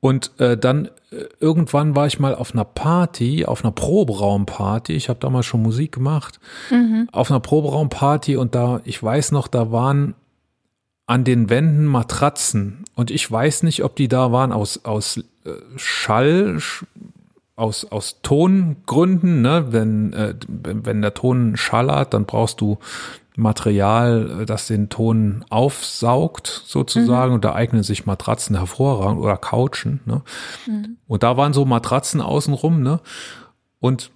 Und äh, dann äh, irgendwann war ich mal auf einer Party, auf einer Proberaumparty. Ich habe damals schon Musik gemacht. Mhm. Auf einer Proberaumparty und da, ich weiß noch, da waren an den Wänden Matratzen. Und ich weiß nicht, ob die da waren aus, aus äh, Schall, aus, aus Tongründen. Ne? Wenn, äh, wenn der Ton schallert, dann brauchst du Material, äh, das den Ton aufsaugt sozusagen mhm. und da eignen sich Matratzen hervorragend oder Couchen. Ne? Mhm. Und da waren so Matratzen außenrum, ne? Und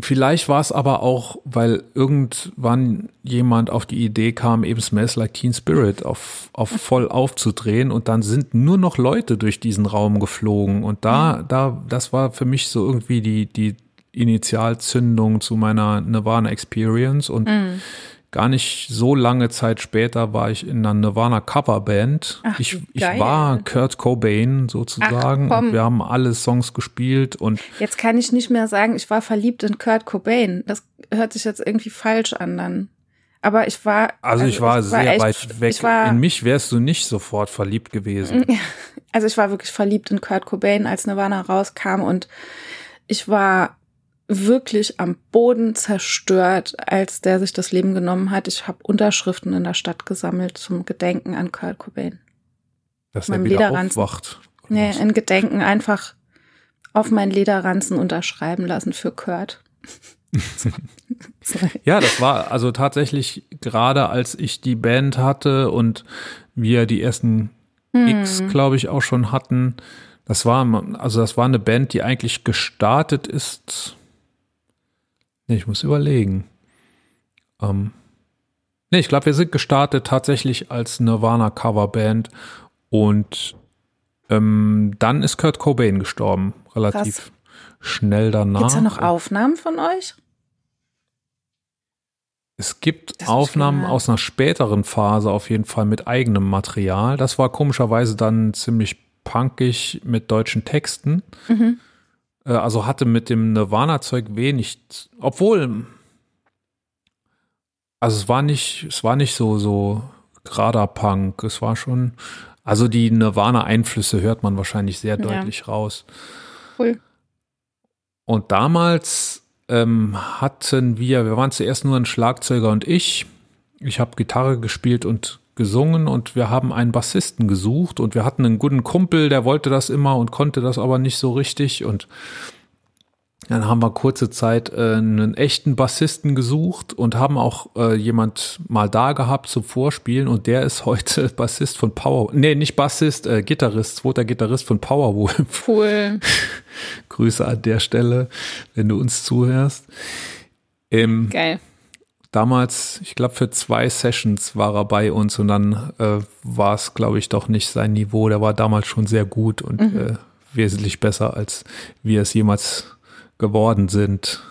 vielleicht war es aber auch, weil irgendwann jemand auf die Idee kam, eben Smells Like Teen Spirit auf, auf voll aufzudrehen und dann sind nur noch Leute durch diesen Raum geflogen und da, mhm. da, das war für mich so irgendwie die, die Initialzündung zu meiner Nirvana Experience und mm. gar nicht so lange Zeit später war ich in einer Nirvana Coverband. Ach, ich, ich war Kurt Cobain sozusagen Ach, und wir haben alle Songs gespielt und jetzt kann ich nicht mehr sagen, ich war verliebt in Kurt Cobain. Das hört sich jetzt irgendwie falsch an dann. Aber ich war. Also, ich also war ich sehr war echt, weit weg. War, in mich wärst du nicht sofort verliebt gewesen. Also ich war wirklich verliebt in Kurt Cobain, als Nirvana rauskam und ich war wirklich am Boden zerstört, als der sich das Leben genommen hat. Ich habe Unterschriften in der Stadt gesammelt zum Gedenken an Kurt Cobain. Dass wieder Lederranzen. aufwacht. Nee, in Gedenken einfach auf meinen Lederranzen unterschreiben lassen für Kurt. ja, das war also tatsächlich gerade als ich die Band hatte und wir die ersten Gigs, hm. glaube ich, auch schon hatten. Das war, also das war eine Band, die eigentlich gestartet ist Nee, ich muss überlegen. Ähm, nee, ich glaube, wir sind gestartet tatsächlich als Nirvana-Coverband und ähm, dann ist Kurt Cobain gestorben, relativ Krass. schnell danach. Gibt es da noch Aufnahmen von euch? Es gibt Aufnahmen aus einer späteren Phase auf jeden Fall mit eigenem Material. Das war komischerweise dann ziemlich punkig mit deutschen Texten. Mhm. Äh, also hatte mit dem Nirvana-Zeug wenig, obwohl, also es war nicht, es war nicht so, so gerader Punk, es war schon, also die Nirvana-Einflüsse hört man wahrscheinlich sehr deutlich ja. raus. Cool. Und damals ähm, hatten wir, wir waren zuerst nur ein Schlagzeuger und ich. Ich habe Gitarre gespielt und gesungen und wir haben einen Bassisten gesucht und wir hatten einen guten Kumpel, der wollte das immer und konnte das aber nicht so richtig und dann haben wir kurze Zeit äh, einen echten Bassisten gesucht und haben auch äh, jemand mal da gehabt zum Vorspielen und der ist heute Bassist von Power, nee, nicht Bassist, äh, Gitarrist, zweiter Gitarrist von Powerwolf. Cool. Grüße an der Stelle, wenn du uns zuhörst. Ähm, Geil. Damals, ich glaube, für zwei Sessions war er bei uns und dann äh, war es, glaube ich, doch nicht sein Niveau. Der war damals schon sehr gut und mhm. äh, wesentlich besser, als wir es jemals geworden sind.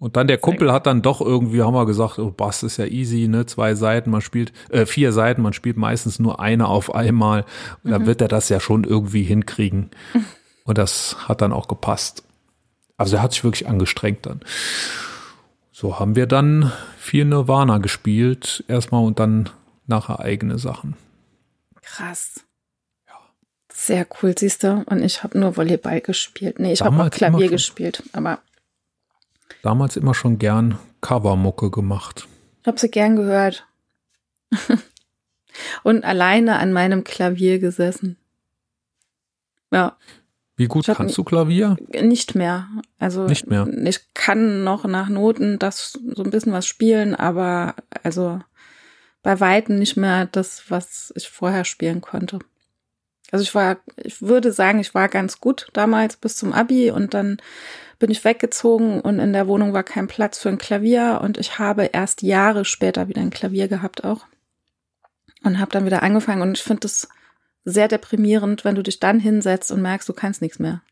Und dann der Kumpel hat dann doch irgendwie, haben wir gesagt, oh, Bass ist ja easy, ne? Zwei Seiten, man spielt, äh, vier Seiten, man spielt meistens nur eine auf einmal. Und mhm. dann wird er das ja schon irgendwie hinkriegen. Und das hat dann auch gepasst. Also er hat sich wirklich angestrengt dann. So haben wir dann viel Nirvana gespielt, erstmal und dann nachher eigene Sachen. Krass. Ja. Sehr cool, siehst du. Und ich habe nur Volleyball gespielt. Nee, ich habe auch Klavier gespielt, aber. Damals immer schon gern Covermucke gemacht. Ich habe sie gern gehört. und alleine an meinem Klavier gesessen. Ja. Wie gut kannst du Klavier? Nicht mehr. Also nicht mehr. Ich kann noch nach Noten das so ein bisschen was spielen, aber also bei weitem nicht mehr das, was ich vorher spielen konnte. Also ich war, ich würde sagen, ich war ganz gut damals bis zum Abi und dann bin ich weggezogen und in der Wohnung war kein Platz für ein Klavier und ich habe erst Jahre später wieder ein Klavier gehabt auch und habe dann wieder angefangen und ich finde das sehr deprimierend, wenn du dich dann hinsetzt und merkst, du kannst nichts mehr.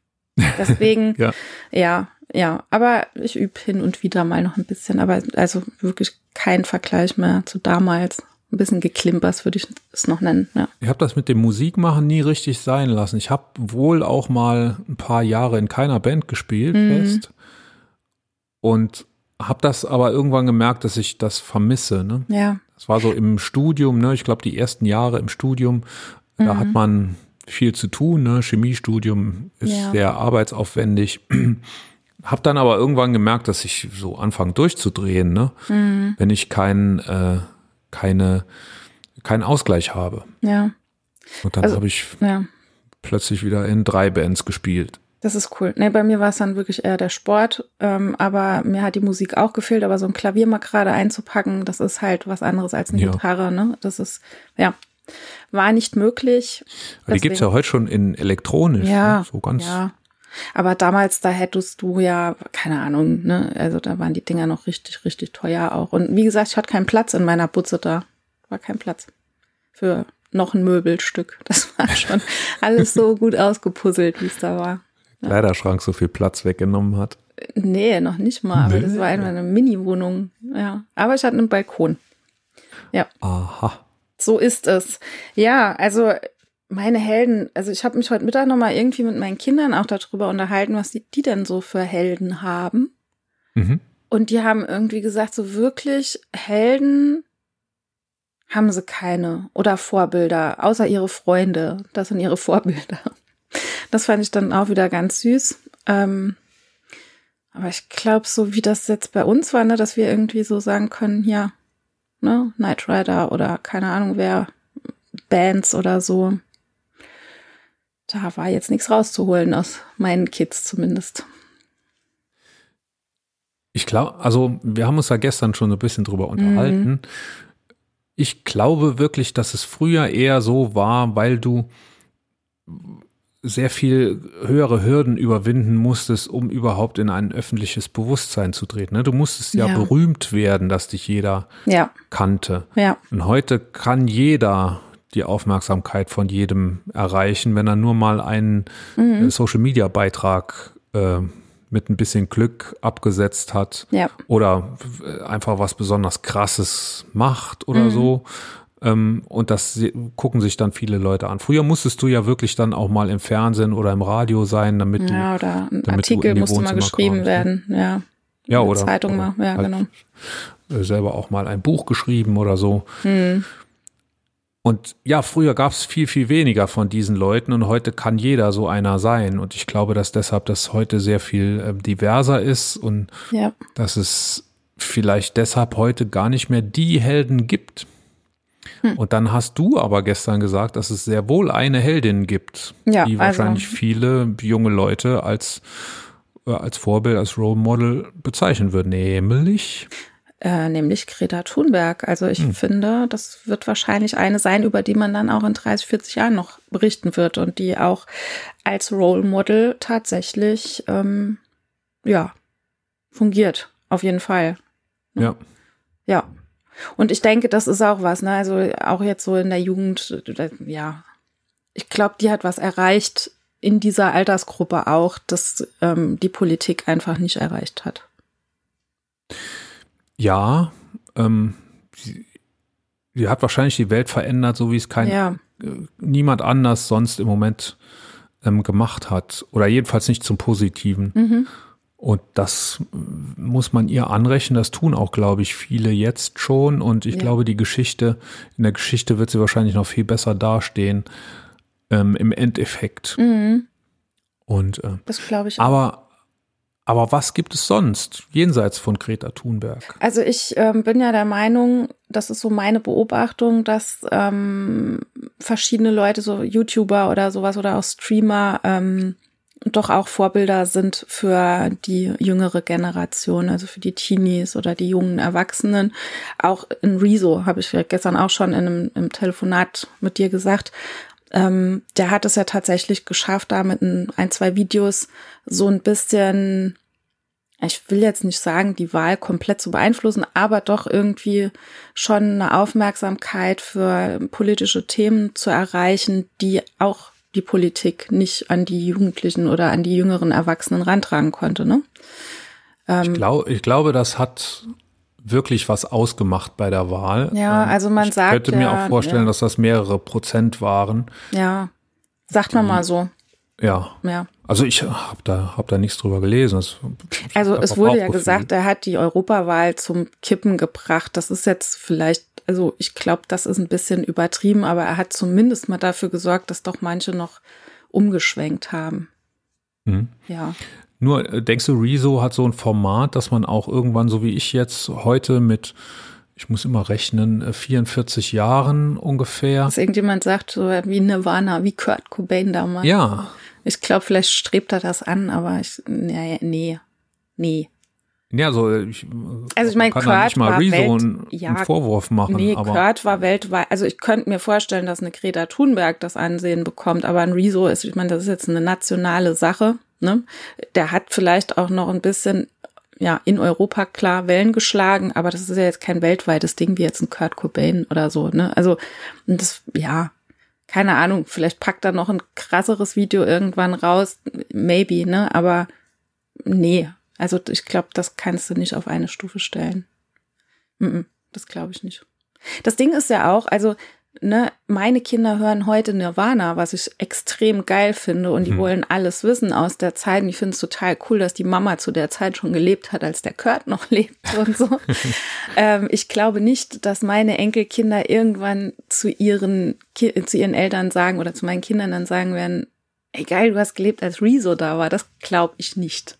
Deswegen, ja. ja, ja, aber ich übe hin und wieder mal noch ein bisschen, aber also wirklich kein Vergleich mehr zu damals. Ein bisschen geklimpers würde ich es noch nennen. Ja. Ich habe das mit dem Musikmachen nie richtig sein lassen. Ich habe wohl auch mal ein paar Jahre in keiner Band gespielt, mhm. fest. Und habe das aber irgendwann gemerkt, dass ich das vermisse. Ne? Ja. Das war so im Studium, ne? Ich glaube, die ersten Jahre im Studium da mhm. hat man viel zu tun. Ne? Chemiestudium ist ja. sehr arbeitsaufwendig. Hab dann aber irgendwann gemerkt, dass ich so anfange durchzudrehen, ne? Mhm. wenn ich kein, äh, keine, keinen Ausgleich habe. Ja. Und dann also, habe ich ja. plötzlich wieder in drei Bands gespielt. Das ist cool. Nee, bei mir war es dann wirklich eher der Sport, ähm, aber mir hat die Musik auch gefehlt, aber so ein Klavier mal gerade einzupacken, das ist halt was anderes als eine ja. Gitarre, ne? Das ist, ja, war nicht möglich. Aber die gibt es ja heute schon in elektronisch. Ja, ne? so ganz. Ja. Aber damals, da hättest du ja, keine Ahnung, ne, also da waren die Dinger noch richtig, richtig teuer auch. Und wie gesagt, ich hatte keinen Platz in meiner Butze da. War kein Platz für noch ein Möbelstück. Das war schon alles so gut ausgepuzzelt, wie es da war. Ja. Kleiderschrank so viel Platz weggenommen hat. Nee, noch nicht mal. Aber das war einfach eine Mini-Wohnung. Ja. Aber ich hatte einen Balkon. Ja. Aha. So ist es. Ja, also meine Helden, also ich habe mich heute Mittag nochmal irgendwie mit meinen Kindern auch darüber unterhalten, was die, die denn so für Helden haben. Mhm. Und die haben irgendwie gesagt, so wirklich Helden haben sie keine oder Vorbilder, außer ihre Freunde. Das sind ihre Vorbilder. Das fand ich dann auch wieder ganz süß. Ähm, aber ich glaube, so wie das jetzt bei uns war, ne, dass wir irgendwie so sagen können, ja, ne, Knight Rider oder keine Ahnung wer, Bands oder so. Da war jetzt nichts rauszuholen aus meinen Kids zumindest. Ich glaube, also wir haben uns da gestern schon ein bisschen drüber unterhalten. Mhm. Ich glaube wirklich, dass es früher eher so war, weil du sehr viel höhere Hürden überwinden musstest, um überhaupt in ein öffentliches Bewusstsein zu treten. Ne? Du musstest ja, ja, berühmt werden, dass dich jeder ja. kannte. Ja. Und heute kann jeder die Aufmerksamkeit von jedem erreichen, wenn er nur mal einen mhm. Äh, Social-Media-Beitrag äh, mit ein bisschen Glück abgesetzt hat ja. oder einfach was besonders Krasses macht oder mhm. so. Ähm, und das gucken sich dann viele Leute an. Früher musstest du ja wirklich dann auch mal im Fernsehen oder im Radio sein, damit ja, du. oder ein Artikel musste mal geschrieben kamst, ne? werden, ja. Ja, oder. Zeitung oder mal, ja, halt genau. Selber auch mal ein Buch geschrieben oder so. Hm. Und ja, früher gab es viel, viel weniger von diesen Leuten und heute kann jeder so einer sein. Und ich glaube, dass deshalb das heute sehr viel äh, diverser ist und ja. dass es vielleicht deshalb heute gar nicht mehr die Helden gibt, hm. Und dann hast du aber gestern gesagt, dass es sehr wohl eine Heldin gibt, ja, die also wahrscheinlich also. viele junge Leute als, äh, als Vorbild, als Role Model bezeichnen würden, nämlich äh, nämlich Greta Thunberg. Also ich hm. finde, das wird wahrscheinlich eine sein, über die man dann auch in 30, 40 Jahren noch berichten wird und die auch als Role Model tatsächlich ähm, ja fungiert. Auf jeden Fall. Ja. Ja. Und ich denke, das ist auch was, ne? Also auch jetzt so in der Jugend, ja. Ich glaube, die hat was erreicht in dieser Altersgruppe auch, dass ähm, die Politik einfach nicht erreicht hat. Ja, ähm, sie, sie, hat wahrscheinlich die Welt verändert, so wie es kein ja. äh, niemand anders sonst im Moment ähm, gemacht hat. Oder jedenfalls nicht zum Positiven. Mhm. Und das muss man ihr anrechnen. Das tun auch, glaube ich, viele jetzt schon. Und ich ja. glaube, die Geschichte, in der Geschichte wird sie wahrscheinlich noch viel besser dastehen. Ähm, Im Endeffekt. Mhm. Und äh, das glaube ich. Auch. Aber aber was gibt es sonst jenseits von Greta Thunberg? Also ich ähm, bin ja der Meinung, das ist so meine Beobachtung, dass ähm, verschiedene Leute, so YouTuber oder sowas oder auch Streamer, ähm, doch auch Vorbilder sind für die jüngere Generation, also für die Teenies oder die jungen Erwachsenen. Auch in Rezo habe ich gestern auch schon in einem, im Telefonat mit dir gesagt. Ähm, der hat es ja tatsächlich geschafft, da mit ein, ein, zwei Videos so ein bisschen, ich will jetzt nicht sagen, die Wahl komplett zu beeinflussen, aber doch irgendwie schon eine Aufmerksamkeit für politische Themen zu erreichen, die auch die Politik nicht an die Jugendlichen oder an die jüngeren Erwachsenen rantragen konnte. Ne? Ähm, ich, glaub, ich glaube, das hat wirklich was ausgemacht bei der Wahl. Ja, ähm, also man ich sagt. Ich könnte mir auch vorstellen, ja. dass das mehrere Prozent waren. Ja, sagt man mal so. Ja. Ja. Also ich habe da, hab da nichts drüber gelesen. Das, also es wurde ja gesagt, er hat die Europawahl zum Kippen gebracht. Das ist jetzt vielleicht also ich glaube, das ist ein bisschen übertrieben, aber er hat zumindest mal dafür gesorgt, dass doch manche noch umgeschwenkt haben. Mhm. Ja. Nur äh, denkst du, Rezo hat so ein Format, dass man auch irgendwann, so wie ich jetzt heute mit, ich muss immer rechnen, 44 äh, Jahren ungefähr. Dass irgendjemand sagt, so wie Nirvana, wie Kurt Cobain damals. Ja. Ich glaube, vielleicht strebt er das an, aber ich, nee, nee, nee. Ja, so ich, also ich meine, kann Kurt nicht mal war Rezo einen, ja, einen Vorwurf machen. Nee, aber Kurt war weltweit, also ich könnte mir vorstellen, dass eine Greta Thunberg das Ansehen bekommt, aber ein Rezo ist, ich meine, das ist jetzt eine nationale Sache, ne? Der hat vielleicht auch noch ein bisschen, ja, in Europa klar Wellen geschlagen, aber das ist ja jetzt kein weltweites Ding wie jetzt ein Kurt Cobain oder so, ne? Also, das, ja, keine Ahnung, vielleicht packt er noch ein krasseres Video irgendwann raus, maybe, ne? Aber nee, also ich glaube, das kannst du nicht auf eine Stufe stellen. Das glaube ich nicht. Das Ding ist ja auch, also ne, meine Kinder hören heute Nirvana, was ich extrem geil finde und die hm. wollen alles wissen aus der Zeit und ich finde es total cool, dass die Mama zu der Zeit schon gelebt hat, als der Kurt noch lebte und so. ähm, ich glaube nicht, dass meine Enkelkinder irgendwann zu ihren, zu ihren Eltern sagen oder zu meinen Kindern dann sagen werden, ey geil, du hast gelebt, als Rezo da war. Das glaube ich nicht.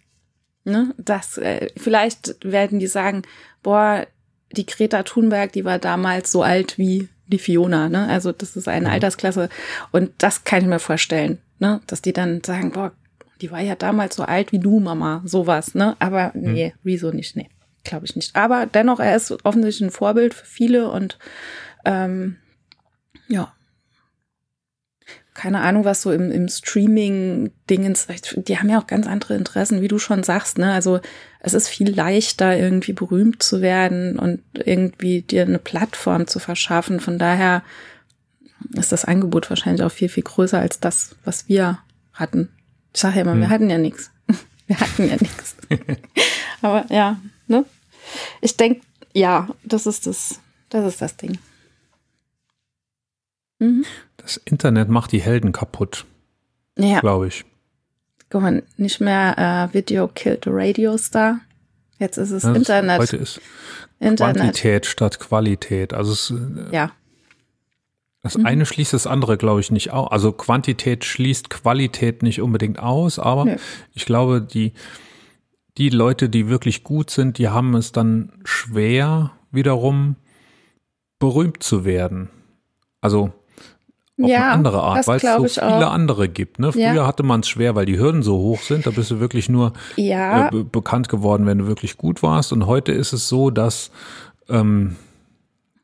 Ne? Das, äh, vielleicht werden die sagen, boah, die Greta Thunberg, die war damals so alt wie die Fiona, ne? Also das ist eine mhm. Altersklasse. Und das kann ich mir vorstellen, ne? Dass die dann sagen, boah, die war ja damals so alt wie du, Mama, sowas, ne? Aber mhm. nee, mhm. wieso nicht? Nee, glaube ich nicht. Aber dennoch, er ist offensichtlich ein Vorbild für viele und ähm, ja, keine Ahnung, was so im, im Streaming-Dingens, die haben ja auch ganz andere Interessen, wie du schon sagst, ne? Also es ist viel leichter, irgendwie berühmt zu werden und irgendwie dir eine Plattform zu verschaffen. Von daher ist das Angebot wahrscheinlich auch viel, viel größer als das, was wir hatten. Ich sage ja immer, hm. wir hatten ja nichts. Wir hatten ja nichts. Aber ja, ne? Ich denke, ja, das ist das, das ist das Ding. Mhm. Das Internet macht die Helden kaputt. Ja. Glaube ich. Guck mal, nicht mehr äh, Video killed the Radio Star. Jetzt ist es ja, Internet. Heute ist Internet. Quantität statt Qualität. Also es, ja. Das mhm. eine schließt das andere, glaube ich, nicht aus. Also Quantität schließt Qualität nicht unbedingt aus, aber Nö. ich glaube, die, die Leute, die wirklich gut sind, die haben es dann schwer, wiederum berühmt zu werden. Also auf ja, eine andere Art, weil es so viele auch. andere gibt. Ne? Früher ja. hatte man es schwer, weil die Hürden so hoch sind. Da bist du wirklich nur ja. äh, bekannt geworden, wenn du wirklich gut warst. Und heute ist es so, dass ähm,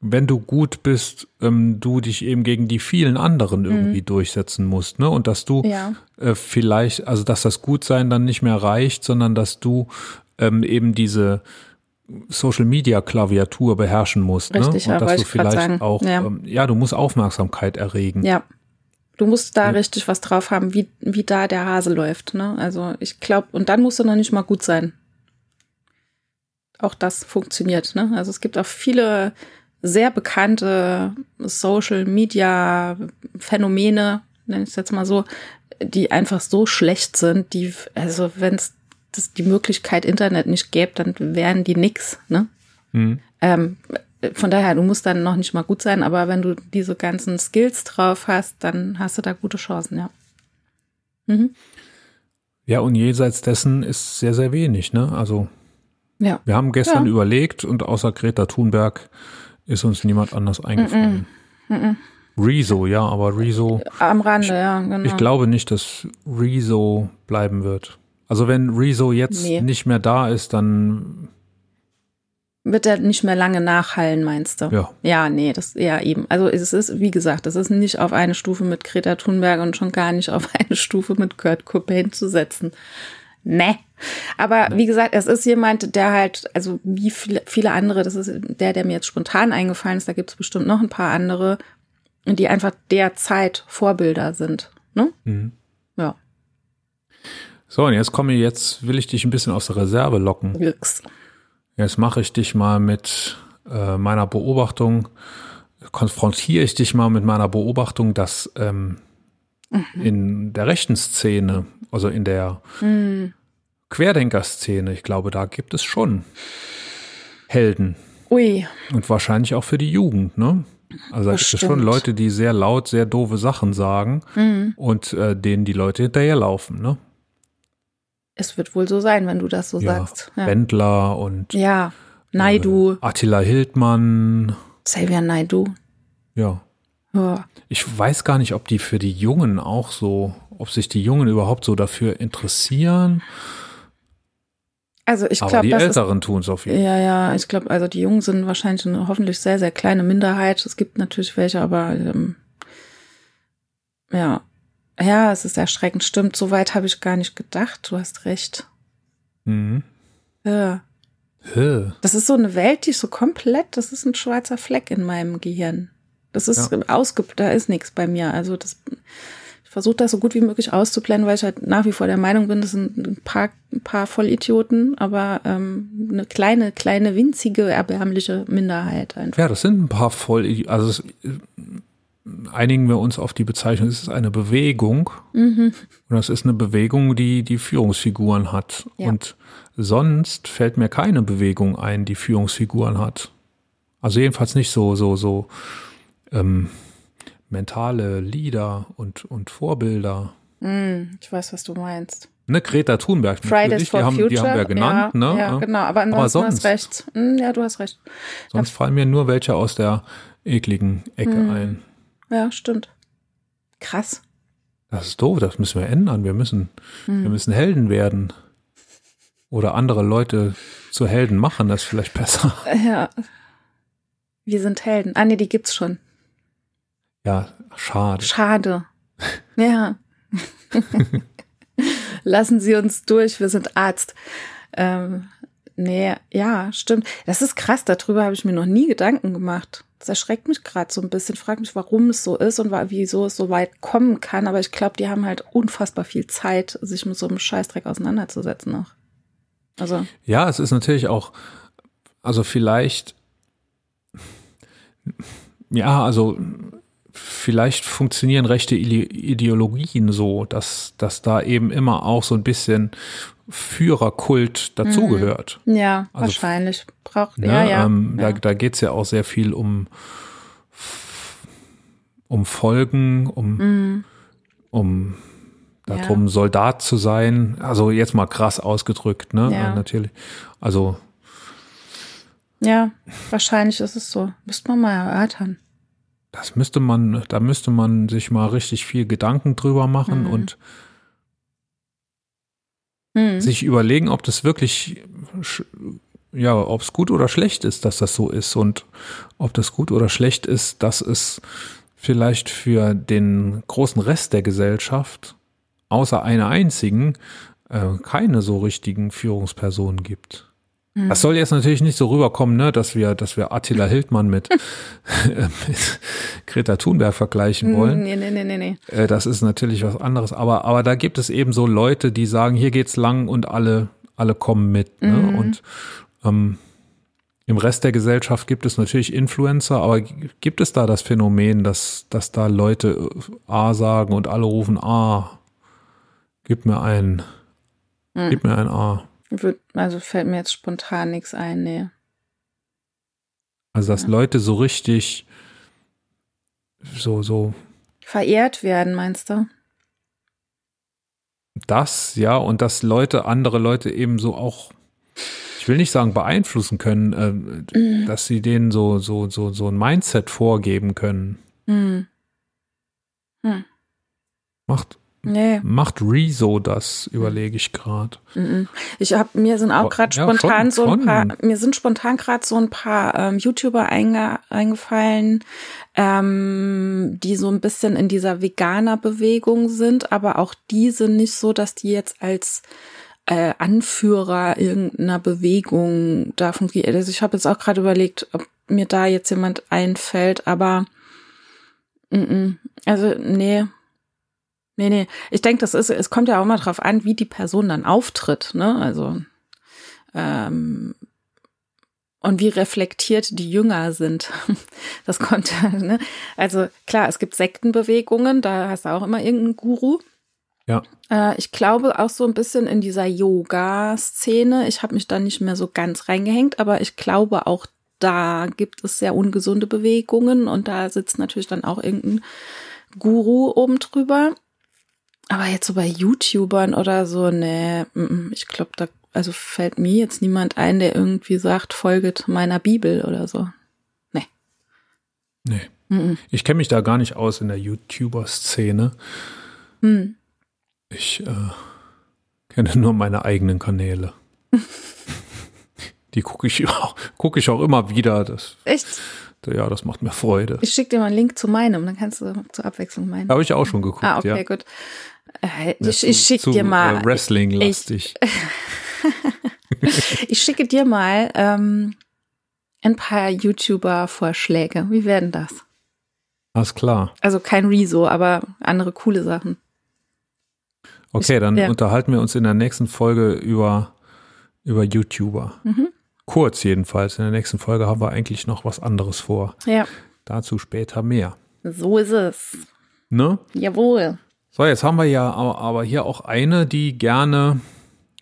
wenn du gut bist, ähm, du dich eben gegen die vielen anderen irgendwie mhm. durchsetzen musst, ne? Und dass du ja. äh, vielleicht, also dass das Gutsein dann nicht mehr reicht, sondern dass du ähm, eben diese Social Media Klaviatur beherrschen musst. Richtig, ne? ja, Und dass wollte du vielleicht auch, Ja. ähm, ja, du musst Aufmerksamkeit erregen. Ja. Du musst da richtig was drauf haben, wie, wie da der Hase läuft. Ne? Also ich glaube, und dann musst du noch nicht mal gut sein. Auch das funktioniert. Ne? Also es gibt auch viele sehr bekannte Social Media Phänomene, nenne ich es jetzt mal so, die einfach so schlecht sind, die, also wenn es die Möglichkeit Internet nicht gäbe, dann wären die nix. Ne? Mhm. Ähm, von daher, du musst dann noch nicht mal gut sein, aber wenn du diese ganzen Skills drauf hast, dann hast du da gute Chancen, ja. Mhm. Ja, und jenseits dessen ist sehr, sehr wenig, ne? Also Ja. wir haben gestern Ja. überlegt und außer Greta Thunberg ist uns niemand anders eingefallen. Rezo, ja, aber Rezo, Am Rande, ja, genau. ich glaube nicht, dass Rezo bleiben wird. Also wenn Rezo jetzt Nee. nicht mehr da ist, dann Wird er nicht mehr lange nachhallen, meinst du? ja. Ja, nee, das ja eben. Also es ist, wie gesagt, es ist nicht auf eine Stufe mit Greta Thunberg und schon gar nicht auf eine Stufe mit Kurt Cobain zu setzen. Ne. Aber wie gesagt, es ist jemand, der halt, also wie viele, viele andere, das ist der, der mir jetzt spontan eingefallen ist, da gibt es bestimmt noch ein paar andere, die einfach der Zeit Vorbilder sind. Ne? Mhm. So, und jetzt komme ich, jetzt will ich dich ein bisschen aus der Reserve locken. Glücks. Jetzt mache ich dich mal mit äh, meiner Beobachtung, konfrontiere ich dich mal mit meiner Beobachtung, dass ähm, in der rechten Szene, also in der Querdenker-Szene, ich glaube, da gibt es schon Helden Ui, und wahrscheinlich auch für die Jugend, ne? Also da gibt es schon. Leute, die sehr laut, sehr doofe Sachen sagen und äh, denen die Leute hinterherlaufen, ne? Es wird wohl so sein, wenn du das so Ja, sagst. Ja. Wendler und ja. Naidu, äh, Attila Hildmann, Xavier Naidu. ja. Ja. Ich weiß gar nicht, ob die für die Jungen auch so, ob sich die Jungen überhaupt so dafür interessieren. Also ich glaube, die Älteren tun es auf jeden Fall. Ja, ja, ich glaube, also die Jungen sind wahrscheinlich eine hoffentlich sehr, sehr kleine Minderheit. Es gibt natürlich welche, aber ähm, ja. Ja, es ist erschreckend. Stimmt, so weit habe ich gar nicht gedacht. Du hast recht. Mhm. Ja. Hä. Das ist so eine Welt, die ist so komplett, das ist ein schwarzer Fleck in meinem Gehirn. Das ist Ja. ausge, da ist nichts bei mir. Also das, ich versuche das so gut wie möglich auszublenden, weil ich halt nach wie vor der Meinung bin, das sind ein paar, ein paar Vollidioten, aber ähm, eine kleine, kleine, winzige, erbärmliche Minderheit einfach. Ja, das sind ein paar voll, also es, einigen wir uns auf die Bezeichnung, es ist eine Bewegung. Mhm. Und das ist eine Bewegung, die die Führungsfiguren hat. Ja. Und sonst fällt mir keine Bewegung ein, die Führungsfiguren hat. Also jedenfalls nicht so, so, so ähm, mentale Leader und, und Vorbilder. Mm, ich weiß, was du meinst. Ne, Greta Thunberg Fridays for die haben, Future. die haben wir genannt, ja, ne? Ja, genau, aber ansonsten sonst? hast recht. Mm, Ja, du hast recht. Sonst fallen mir nur welche aus der ekligen Ecke Mhm. ein. Ja, stimmt. Krass. Das ist doof, das müssen wir ändern. Wir müssen, Mhm. wir müssen Helden werden. Oder andere Leute zu Helden machen, das ist vielleicht besser. Ja. Wir sind Helden. Ah, nee, die gibt's schon. Ja, schade. Schade. Ja. Lassen Sie uns durch, wir sind Arzt. Ähm, nee, ja, stimmt. Das ist krass, darüber habe ich mir noch nie Gedanken gemacht. Das erschreckt mich gerade so ein bisschen. Frag mich, warum es so ist und wieso es so weit kommen kann. Aber ich glaube, die haben halt unfassbar viel Zeit, sich mit so einem Scheißdreck auseinanderzusetzen noch. Also, Ja, es ist natürlich auch, also vielleicht, ja, also vielleicht funktionieren rechte Ide- Ideologien so, dass, dass da eben immer auch so ein bisschen Führerkult dazugehört. ja, Also, wahrscheinlich. Braucht, Ne? ja, ja. ähm, ja. Da, da geht es ja auch sehr viel um, um Folgen, um, Mhm. um darum, Soldat zu sein. Also jetzt mal krass ausgedrückt, ne? Ja. Äh, Natürlich. Also ja, wahrscheinlich ist es so. Müsste man mal erörtern. Das müsste man, da müsste man sich mal richtig viel Gedanken drüber machen Mhm. und Mhm. sich überlegen, ob das wirklich, ja, ob es gut oder schlecht ist, dass das so ist und ob das gut oder schlecht ist, dass es vielleicht für den großen Rest der Gesellschaft, außer einer einzigen, äh, keine so richtigen Führungspersonen gibt. Das soll jetzt natürlich nicht so rüberkommen, ne, dass wir, dass wir Attila Hildmann mit, mit Greta Thunberg vergleichen wollen. Nee, nee, nee, nee, nee. Äh, Das ist natürlich was anderes. Aber, aber da gibt es eben so Leute, die sagen, hier geht's lang und alle, alle kommen mit. Ne? Mhm. Und ähm, im Rest der Gesellschaft gibt es natürlich Influencer, aber gibt es da das Phänomen, dass, dass da Leute äh, A sagen und alle rufen A? Gib mir ein, Mhm. gib mir ein A. Würd- Also fällt mir jetzt spontan nichts ein, nee. Also dass Ja. Leute so richtig so, so Verehrt werden, meinst du? das, ja, und dass Leute, andere Leute eben so auch, ich will nicht sagen beeinflussen können, äh, dass sie denen so, so, so, so ein Mindset vorgeben können. Hm. Macht, Nee. macht Rezo das, überlege ich gerade. Ich habe mir sind auch gerade ja, spontan schon, so ein schon. paar, mir sind spontan gerade so ein paar ähm, YouTuber einge, eingefallen, ähm, die so ein bisschen in dieser Veganer-Bewegung sind, aber auch die sind nicht so, dass die jetzt als äh, Anführer irgendeiner Bewegung da fungieren. Also ich habe jetzt auch gerade überlegt, ob mir da jetzt jemand einfällt, aber mm, mm. also nee. Nee, nee. Ich denke, das ist, es kommt ja auch mal drauf an, wie die Person dann auftritt, ne? Also ähm, und wie reflektiert die Jünger sind. Das kommt, ne? Also klar, es gibt Sektenbewegungen, da hast du auch immer irgendeinen Guru. Ja. Äh, ich glaube auch so ein bisschen in dieser Yoga-Szene. Ich habe mich da nicht mehr so ganz reingehängt, aber ich glaube auch da gibt es sehr ungesunde Bewegungen und da sitzt natürlich dann auch irgendein Guru oben drüber. Aber jetzt so bei YouTubern oder so, nee, mm, mm, ich glaube, da also fällt mir jetzt niemand ein, der irgendwie sagt, folget meiner Bibel oder so. Nee. Mm, Ich kenne mich da gar nicht aus in der YouTuber-Szene. mm. Hm. Ich äh, kenne nur meine eigenen Kanäle. Die gucke ich, auch- guck ich auch immer wieder. Das, Echt? ja, das macht mir Freude. Ich schicke dir mal einen Link zu meinem, dann kannst du zur Abwechslung meinen. Habe ich auch schon geguckt, ah, okay, ja. gut. Äh, Ja, ich ich schicke dir mal. Äh, Wrestling-lastig. Ich schicke dir mal ähm, ein paar YouTuber-Vorschläge. Wie werden das? Alles klar. Also kein Rezo, aber andere coole Sachen. Okay, dann ja. unterhalten wir uns in der nächsten Folge über, über YouTuber. Mhm. Kurz jedenfalls. In der nächsten Folge haben wir eigentlich noch was anderes vor. Ja, Dazu später mehr. so ist es. Ne? Jawohl. So, jetzt haben wir ja aber, hier auch eine, die gerne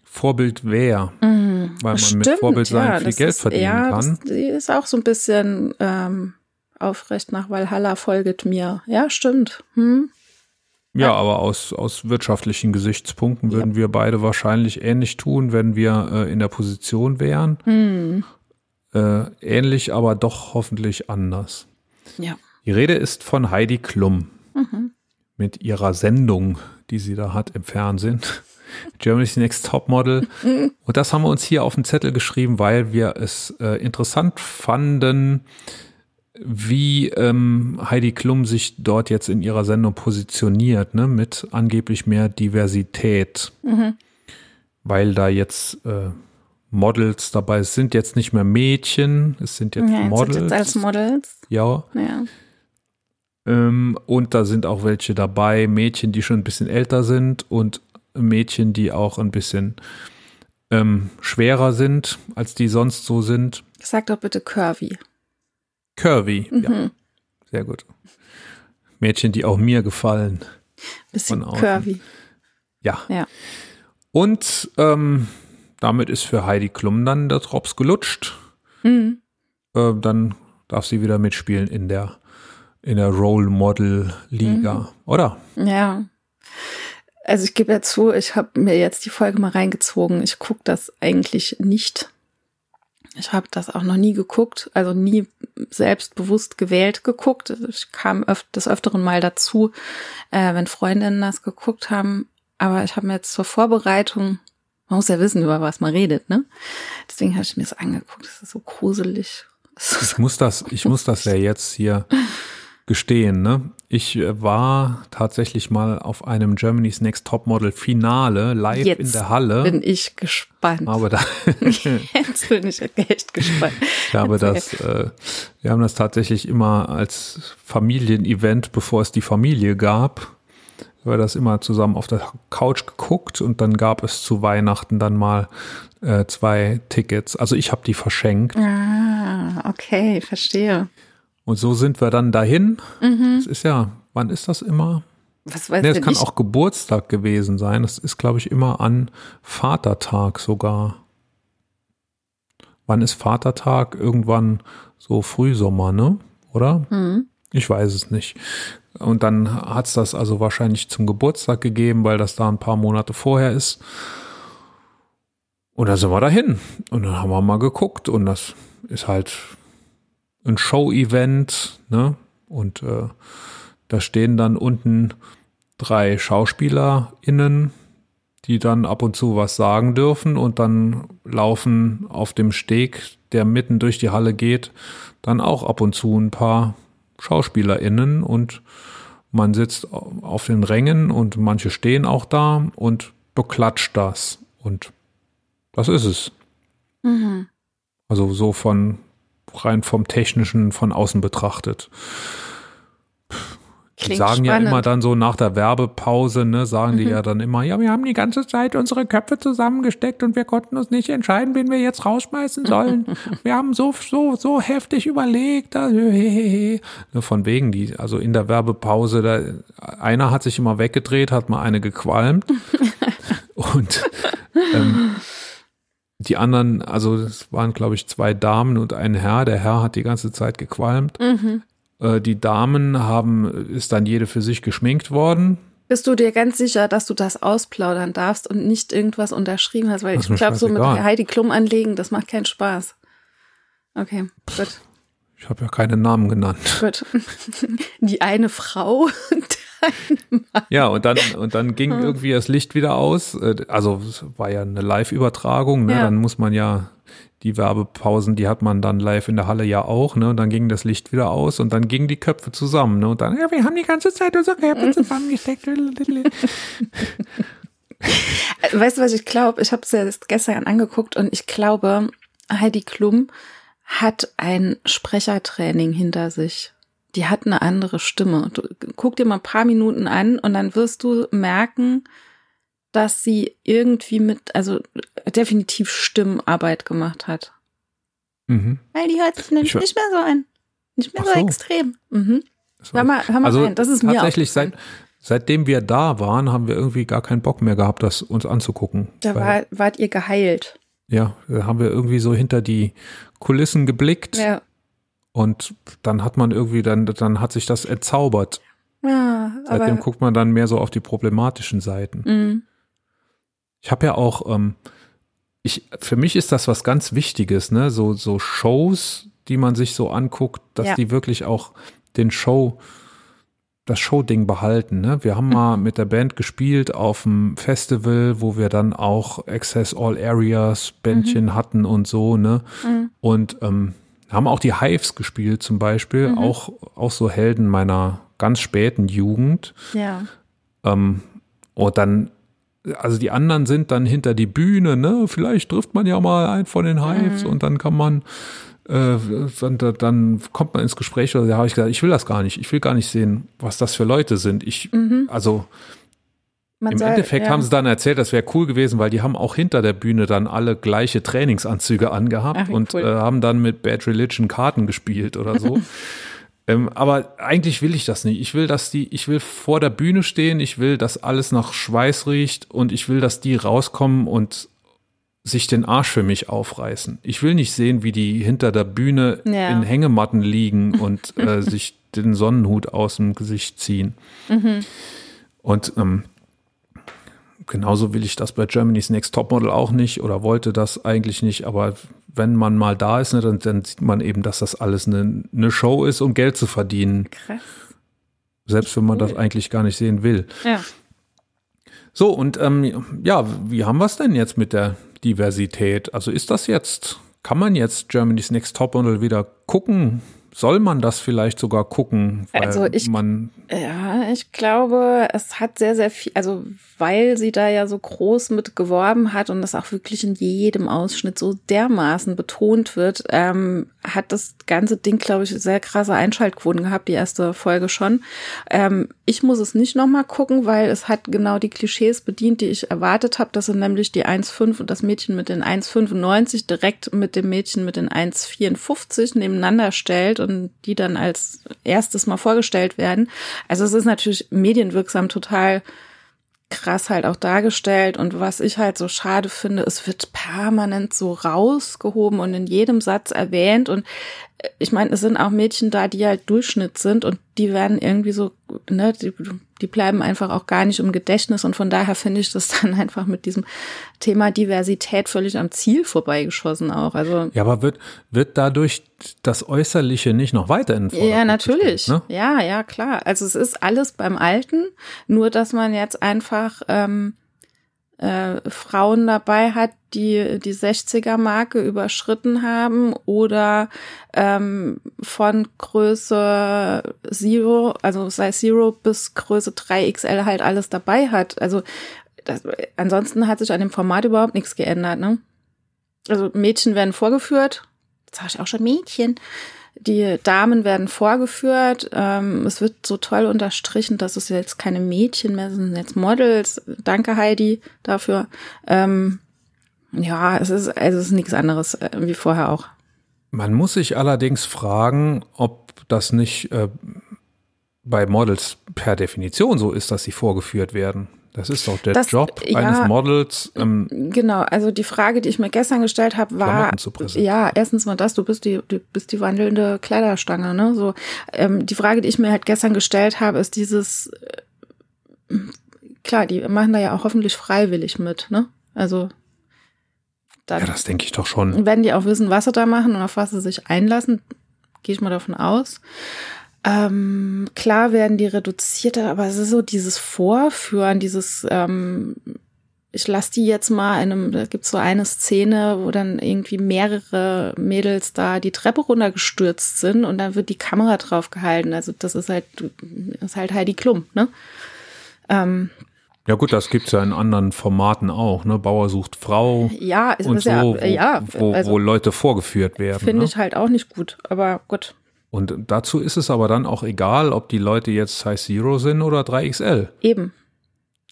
Vorbild wäre, Mhm. weil man mit Vorbild sein viel das Geld ist, verdienen ja, kann. Das, die ist auch so ein bisschen ähm, aufrecht nach Valhalla folget mir. Ja, stimmt. Hm? Ja, aber aus, aus wirtschaftlichen Gesichtspunkten würden wir beide wahrscheinlich ähnlich tun, wenn wir äh, in der Position wären. Hm. Äh, ähnlich, aber doch hoffentlich anders. Ja. Die Rede ist von Heidi Klum Mhm. Mit ihrer Sendung, die sie da hat im Fernsehen. Germany's Next Topmodel. Und das haben wir uns hier auf den Zettel geschrieben, weil wir es äh, interessant fanden, wie ähm, Heidi Klum sich dort jetzt in ihrer Sendung positioniert, ne, mit angeblich mehr Diversität. Mhm. Weil da jetzt äh, Models dabei es sind jetzt nicht mehr Mädchen, es sind jetzt Ja, Models. jetzt als Models. ja. Ja. Ähm, und da sind auch welche dabei, Mädchen, die schon ein bisschen älter sind und Mädchen, die auch ein bisschen ähm, schwerer sind, als die sonst so sind. Sag doch bitte Curvy. Curvy, ja, Mhm. sehr gut. Mädchen, die auch mir gefallen. Bisschen. Curvy. Ja. Ja. Und ähm, damit ist für Heidi Klum dann der Drops gelutscht. Mhm. Äh, dann darf sie wieder mitspielen in der in der Role Model Liga, Mhm. oder? Ja. Also ich gebe ja zu, ich habe mir jetzt die Folge mal reingezogen. Ich gucke das eigentlich nicht. Ich habe das auch noch nie geguckt, also nie selbstbewusst gewählt geguckt. Ich kam öf des Öfteren mal dazu, äh, wenn Freundinnen das geguckt haben. Aber ich habe mir jetzt zur Vorbereitung, man muss ja wissen, über was man redet, ne? Deswegen habe ich mir das angeguckt. Das ist so gruselig. Ich muss das, ich muss das ja jetzt hier gestehen, ne? Ich äh, war tatsächlich mal auf einem Germany's Next Topmodel Finale live Jetzt in der Halle. Bin ich gespannt. Aber da, Jetzt bin ich echt gespannt. ich habe das, äh, wir haben das tatsächlich immer als Familienevent, bevor es die Familie gab, wir das immer zusammen auf der Couch geguckt und dann gab es zu Weihnachten dann mal äh, zwei Tickets. Also ich habe die verschenkt. Ah, okay, verstehe. Und so sind wir dann dahin. Es ist ja, wann ist das immer? Was weiß Nee, es kann ich? auch Geburtstag gewesen sein. Das ist, glaube ich, immer an Vatertag sogar. Wann ist Vatertag? Irgendwann so Frühsommer, ne? Oder? Hm. Ich weiß es nicht. Und dann hat's das also wahrscheinlich zum Geburtstag gegeben, weil das da ein paar Monate vorher ist. Und da sind wir dahin. Und dann haben wir mal geguckt. Und das ist halt ein Show-Event, ne? Und äh, da stehen dann unten drei SchauspielerInnen, die dann ab und zu was sagen dürfen und dann laufen auf dem Steg, der mitten durch die Halle geht, dann auch ab und zu ein paar SchauspielerInnen und man sitzt auf den Rängen und manche stehen auch da und beklatscht das und das ist es. Mhm. Also so von rein vom technischen von außen betrachtet. Die Klingt sagen ja spannend. immer dann so nach der Werbepause, ne, sagen Mhm. die ja dann immer, ja, wir haben die ganze Zeit unsere Köpfe zusammengesteckt und wir konnten uns nicht entscheiden, wen wir jetzt rausschmeißen sollen. wir haben so, so, so heftig überlegt. da- Ne, Von wegen, die, also in der Werbepause, da, einer hat sich immer weggedreht, hat mal eine gequalmt. und ähm, die anderen, also es waren, glaube ich, zwei Damen und ein Herr. Der Herr hat die ganze Zeit gequalmt. Mhm. Äh, die Damen haben, ist dann jede für sich geschminkt worden. Bist du dir ganz sicher, dass du das ausplaudern darfst und nicht irgendwas unterschrieben hast? Weil Das ich glaube, so mit. Heidi Klum anlegen, das macht keinen Spaß. Okay, gut, Ich habe ja keine Namen genannt. gut. Die eine Frau, Ja, und dann, und dann ging Hm. irgendwie das Licht wieder aus. Äh, Also es war ja eine Live-Übertragung, ne? Ja. Dann muss man ja die Werbepausen, die hat man dann live in der Halle ja auch, ne? Und dann ging das Licht wieder aus und dann gingen die Köpfe zusammen, ne? Und dann, ja, wir haben die ganze Zeit unsere Köpfe zusammengesteckt. Äh, weißt du, was ich glaube? Ich habe es ja erst gestern angeguckt und ich glaube, Heidi Klum hat ein Sprechertraining hinter sich. Die hat eine andere Stimme. Du, guck dir mal ein paar Minuten an und dann wirst du merken, dass sie irgendwie mit, also definitiv Stimmarbeit gemacht hat. mhm. Weil die hört sich nämlich Ich- nicht mehr so an. Nicht mehr so, so. extrem. Mhm. War- Hör mal, hör mal also rein. Das ist mir tatsächlich seit, seitdem wir da waren, haben wir irgendwie gar keinen Bock mehr gehabt, das uns anzugucken. Da war, wart ihr geheilt. Ja, da haben wir irgendwie so hinter die Kulissen geblickt Ja. Und dann hat man irgendwie, dann, dann hat sich das entzaubert. Ja, Seitdem guckt man dann mehr so auf die problematischen Seiten. mh, Ich habe ja auch, ähm, ich, für mich ist das was ganz Wichtiges, ne? So, so Shows, die man sich so anguckt, dass Ja. die wirklich auch den Show, das Show-Ding behalten. Ne? Wir haben mal mit der Band gespielt auf dem Festival, wo wir dann auch Access All Areas Bändchen hatten und so, ne? Mhm. Und ähm, haben auch die Hives gespielt zum Beispiel, Mhm. auch, auch so Helden meiner ganz späten Jugend. ja. Ähm, und dann, also die anderen sind dann hinter die Bühne, ne? Vielleicht trifft man ja mal einen von den Hives Mhm. und dann kann man, äh, dann, dann kommt man ins Gespräch. Oder da habe ich gesagt, ich will das gar nicht. Ich will gar nicht sehen, was das für Leute sind. Ich, also Man im soll- Endeffekt ja. haben sie dann erzählt, das wäre cool gewesen, weil die haben auch hinter der Bühne dann alle gleiche Trainingsanzüge angehabt Ach, und cool. äh, haben dann mit Bad Religion Karten gespielt oder so. ähm, aber eigentlich will ich das nicht. Ich will, dass die, ich will vor der Bühne stehen, ich will, dass alles nach Schweiß riecht und ich will, dass die rauskommen und sich den Arsch für mich aufreißen. Ich will nicht sehen, wie die hinter der Bühne Ja. in Hängematten liegen und äh, sich den Sonnenhut aus dem Gesicht ziehen. Mhm. Und ähm, genauso will ich das bei Germany's Next Topmodel auch nicht oder wollte das eigentlich nicht. Aber wenn man mal da ist, ne, dann, dann sieht man eben, dass das alles eine, eine Show ist, um Geld zu verdienen. Krass. Selbst wenn man Cool. das eigentlich gar nicht sehen will. Ja. So, und ähm, ja, wie haben wir es denn jetzt mit der Diversität? Also ist das jetzt, kann man jetzt Germany's Next Topmodel wieder gucken, soll man das vielleicht sogar gucken, Also ich- man Ja, ich glaube, es hat sehr, sehr viel, also weil sie da ja so groß mit geworben hat und das auch wirklich in jedem Ausschnitt so dermaßen betont wird, ähm, hat das ganze Ding, glaube ich, sehr krasse Einschaltquoten gehabt, die erste Folge schon. Ähm, ich muss es nicht nochmal gucken, weil es hat genau die Klischees bedient, die ich erwartet habe. Das sind nämlich die 1,5 und das Mädchen mit den 1,95 direkt mit dem Mädchen mit den 1,54 nebeneinander stellt und die dann als erstes mal vorgestellt werden. Also es ist natürlich medienwirksam total krass halt auch dargestellt. Und was ich halt so schade finde, es wird permanent so rausgehoben und in jedem Satz erwähnt. Und ich meine, es sind auch Mädchen da, die halt Durchschnitt sind und die werden irgendwie so, ne, die, die bleiben einfach auch gar nicht im Gedächtnis und von daher finde ich das dann einfach mit diesem Thema Diversität völlig am Ziel vorbeigeschossen auch. Also ja, aber wird wird dadurch das Äußerliche nicht noch weiter in Ja, natürlich. gestellt, Ne? Ja, ja, klar. Also es ist alles beim Alten, nur dass man jetzt einfach ähm, äh, Frauen dabei hat, die die 60er-Marke überschritten haben oder ähm, von Größe Zero, also sei Zero bis Größe 3XL halt alles dabei hat. Also das, ansonsten hat sich an dem Format überhaupt nichts geändert. Ne? Also Mädchen werden vorgeführt. Jetzt sage ich auch schon Mädchen. Die Damen werden vorgeführt. Ähm, es wird so toll unterstrichen, dass es jetzt keine Mädchen mehr sind, jetzt Models. Danke Heidi dafür. Ähm, ja, es ist also es ist nichts anderes äh, wie vorher auch. Man muss sich allerdings fragen, ob das nicht äh, bei Models per Definition so ist, dass sie vorgeführt werden. Das ist doch der Das- Job ja. eines Models. Ähm, Genau, also die Frage, die ich mir gestern gestellt habe, war ja erstens mal das, du bist die, du bist die wandelnde Kleiderstange, ne? So ähm, die Frage, die ich mir halt gestern gestellt habe, ist dieses äh, klar, die machen da ja auch hoffentlich freiwillig mit, ne? Also dann, ja, das denke ich doch schon. wenn die auch wissen, was sie da machen und auf was sie sich einlassen, gehe ich mal davon aus. Ähm, klar werden die reduziert, aber es ist so dieses Vorführen, dieses ähm, ich lasse die jetzt mal in einem, da gibt's so eine Szene, wo dann irgendwie mehrere Mädels da die Treppe runtergestürzt sind und dann wird die Kamera drauf gehalten. Also das ist halt, das ist halt Heidi Klum, ne? Ähm, Ja gut, das gibt's ja in anderen Formaten auch. Ne? Bauer sucht Frau ja, es und ist so, ja, wo, ja, wo, also wo Leute vorgeführt werden. finde Ne? ich halt auch nicht gut, aber gut. Und dazu ist es aber dann auch egal, ob die Leute jetzt Size Zero sind oder 3XL. Eben.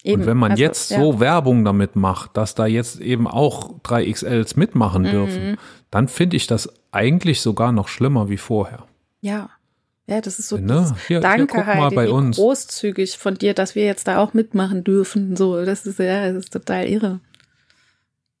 Eben. Und wenn man Also, jetzt ja. so Werbung damit macht, dass da jetzt eben auch 3XLs mitmachen Mhm. dürfen, dann finde ich das eigentlich sogar noch schlimmer wie vorher. Ja. Ja, das ist so. Ne? Hier- hier, Danke, mal Heidi, bei uns. großzügig von dir, dass wir jetzt da auch mitmachen dürfen. So, das ist ja, das ist total irre.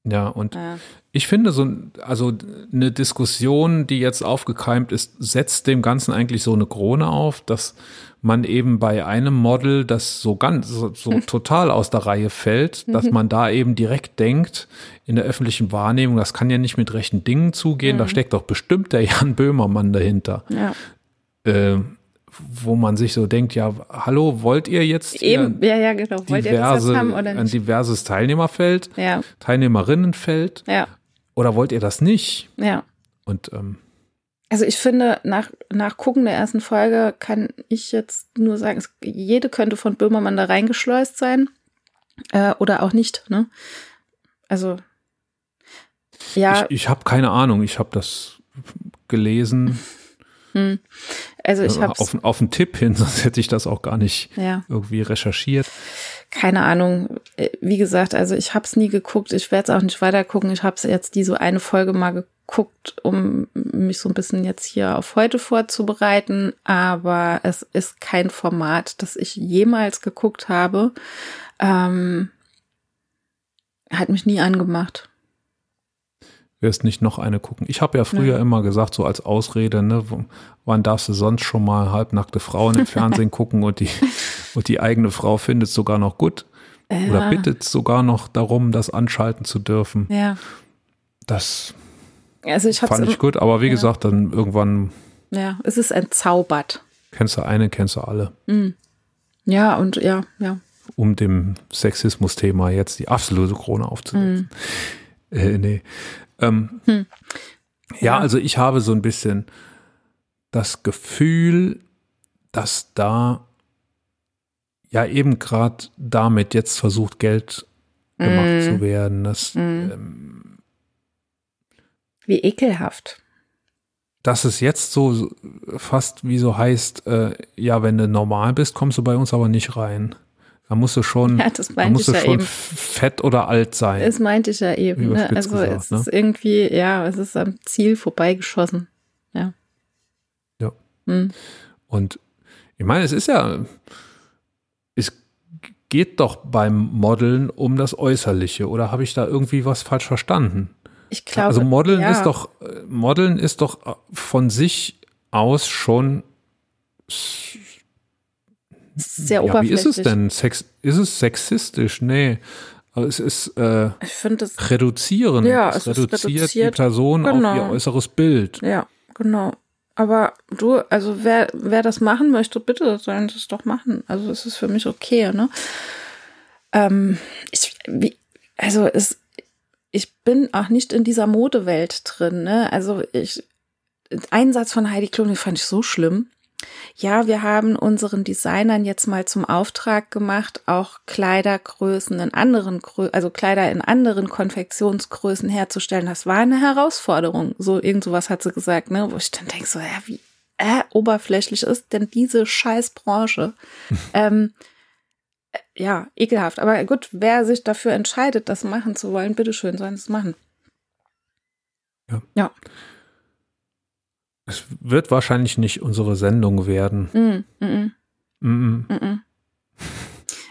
Ja, und Ja. Ich finde so, also eine Diskussion, die jetzt aufgekeimt ist, setzt dem Ganzen eigentlich so eine Krone auf, dass man eben bei einem Model, das so ganz, so, so total aus der Reihe fällt, dass man da eben direkt denkt, in der öffentlichen Wahrnehmung, das kann ja nicht mit rechten Dingen zugehen, da steckt doch bestimmt der Jan Böhmermann dahinter. ja. Äh, wo man sich so denkt, ja, hallo, wollt ihr jetzt Eben, ja, ja, genau. Ihr diverse, jetzt haben oder ein diverses Teilnehmerfeld, Ja, Teilnehmerinnenfeld? ja, Oder wollt ihr das nicht? ja. Und ähm, Also ich finde, nach, nach Gucken der ersten Folge kann ich jetzt nur sagen, es, jede könnte von Böhmermann da reingeschleust sein. Äh, oder auch nicht, ne? Also, ja, ich, ich habe keine Ahnung, ich habe das gelesen hm. also ich äh, habe auf, auf einen Tipp hin, sonst hätte ich das auch gar nicht ja. irgendwie recherchiert. Keine Ahnung. Äh, Wie gesagt, also ich habe es nie geguckt. Ich werde es auch nicht weiter gucken. Ich habe es jetzt diese eine Folge mal geguckt, um mich so ein bisschen jetzt hier auf heute vorzubereiten. Aber es ist kein Format, das ich jemals geguckt habe. Ähm, hat mich nie angemacht. Wirst nicht noch eine gucken. Ich habe ja früher Ja. immer gesagt, so als Ausrede, ne, wann darfst du sonst schon mal halbnackte Frauen im Fernsehen gucken und die, und die eigene Frau findet es sogar noch gut oder Ja. bittet sogar noch darum, das anschalten zu dürfen. Ja, Das also ich fand ich gut, aber wie ja. gesagt, dann irgendwann Ja, es ist entzaubert. kennst du eine, kennst du alle. Ja, und ja, ja. um dem Sexismus-Thema jetzt die absolute Krone aufzusetzen. Äh, nee. Ähm, Hm. Ja, Ja. also ich habe so ein bisschen das Gefühl, dass da ja eben gerade damit jetzt versucht, Geld gemacht Mm. zu werden. Das, Mm. ähm, Wie ekelhaft. dass es jetzt so fast wie so heißt, äh, ja, wenn du normal bist, kommst du bei uns aber nicht rein. Da musst du schon, Ja, das da meinte musst du ja schon eben. fett oder alt sein. Das meinte ich ja eben. Ne? Also gesagt, es ne? ist irgendwie, ja, es ist am Ziel vorbeigeschossen. Ja. Ja. Hm. Und ich meine, es ist ja, geht doch beim Modeln um das Äußerliche. Oder habe ich da irgendwie was falsch verstanden? Ich glaube, also Modeln ja. ist doch, Modeln ist doch von sich aus schon sehr ja, wie oberflächlich. ist es denn? Sex, ist es sexistisch? Nee. Aber es ist äh, Ich finde es, reduzierend. Ja, es es reduziert, reduziert. die Person Genau. auf ihr äußeres Bild. ja, genau. Aber du, also wer, wer das machen möchte, bitte sollen es doch machen. Also es ist für mich okay, ne? Ähm, ich, wie, also es, ich bin auch nicht in dieser Modewelt drin, ne? Also ich, einen Satz von Heidi Klum, den fand ich so schlimm. Ja, wir haben unseren Designern jetzt mal zum Auftrag gemacht, auch Kleidergrößen in anderen, also Kleider in anderen Konfektionsgrößen herzustellen. Das war eine Herausforderung. So irgend sowas hat sie gesagt, ne? Wo ich dann denke so, ja, wie äh, oberflächlich ist denn diese Scheißbranche? ähm, äh, ja, ekelhaft. Aber gut, wer sich dafür entscheidet, das machen zu wollen, bitteschön, sollen es machen. Es wird wahrscheinlich nicht unsere Sendung werden. Mm, mm, mm. Mm -mm.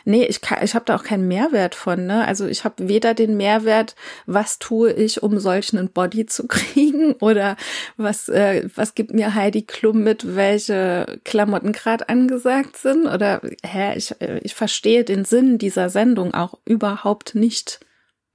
Nee, ich, kann- ich habe da auch keinen Mehrwert von. Ne? Also ich habe weder den Mehrwert, was tue ich, um solchen einen Body zu kriegen, oder was, äh, was gibt mir Heidi Klum mit, welche Klamotten gerade angesagt sind. Oder hä, ich, äh, ich verstehe den Sinn dieser Sendung auch überhaupt nicht.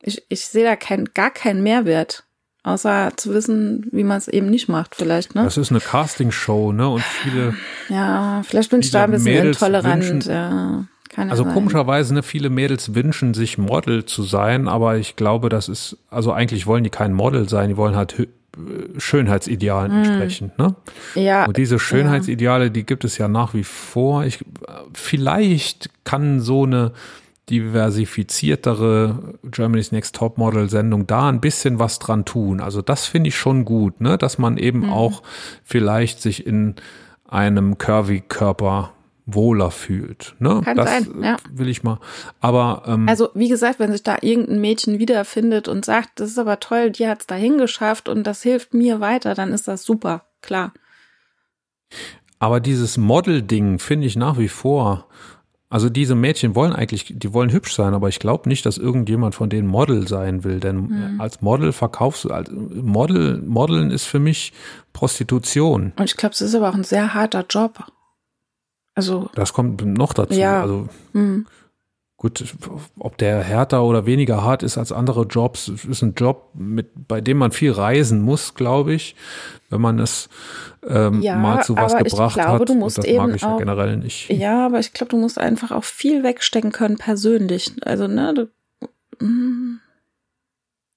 Ich, ich sehe da kein, gar keinen Mehrwert. Außer zu wissen, wie man es eben nicht macht, vielleicht, ne? Das ist eine Castingshow, ne? Und viele, Ja, vielleicht bin ich da ein bisschen Mädels intolerant. wünschen- ja, kann ja also sein. komischerweise, ne, viele Mädels wünschen sich Model zu sein, aber ich glaube, das ist, also eigentlich wollen die kein Model sein, die wollen halt äh, Schönheitsidealen Hm. entsprechen, ne? Ja, Und diese Schönheitsideale, die gibt es ja nach wie vor. Ich, vielleicht kann so eine diversifiziertere Germany's Next Top Model Sendung da ein bisschen was dran tun. Also das finde ich schon gut, ne, dass man eben Mhm. auch vielleicht sich in einem curvy Körper wohler fühlt, ne? Kann das sein, ja. will ich mal. Aber ähm, Also, wie gesagt, wenn sich da irgendein Mädchen wiederfindet und sagt, das ist aber toll, die hat's dahin geschafft und das hilft mir weiter, dann ist das super, klar. Aber dieses Model-Ding finde ich nach wie vor. Also diese Mädchen wollen eigentlich, die wollen hübsch sein, aber ich glaube nicht, dass irgendjemand von denen Model sein will, denn Mhm. als Model verkaufst du, als Model, Modeln ist für mich Prostitution. Und ich glaube, es ist aber auch ein sehr harter Job. Also, Das kommt noch dazu. Ja. Also hm, gut, ob der härter oder weniger hart ist als andere Jobs, ist ein Job, mit, bei dem man viel reisen muss, glaube ich, wenn man es ähm, Ja, mal zu was aber ich gebracht glaube, hat. du musst Und das mag ich ja auch- generell nicht. ja, aber ich glaube, du musst einfach auch viel wegstecken können persönlich. Also, ne, du, hm,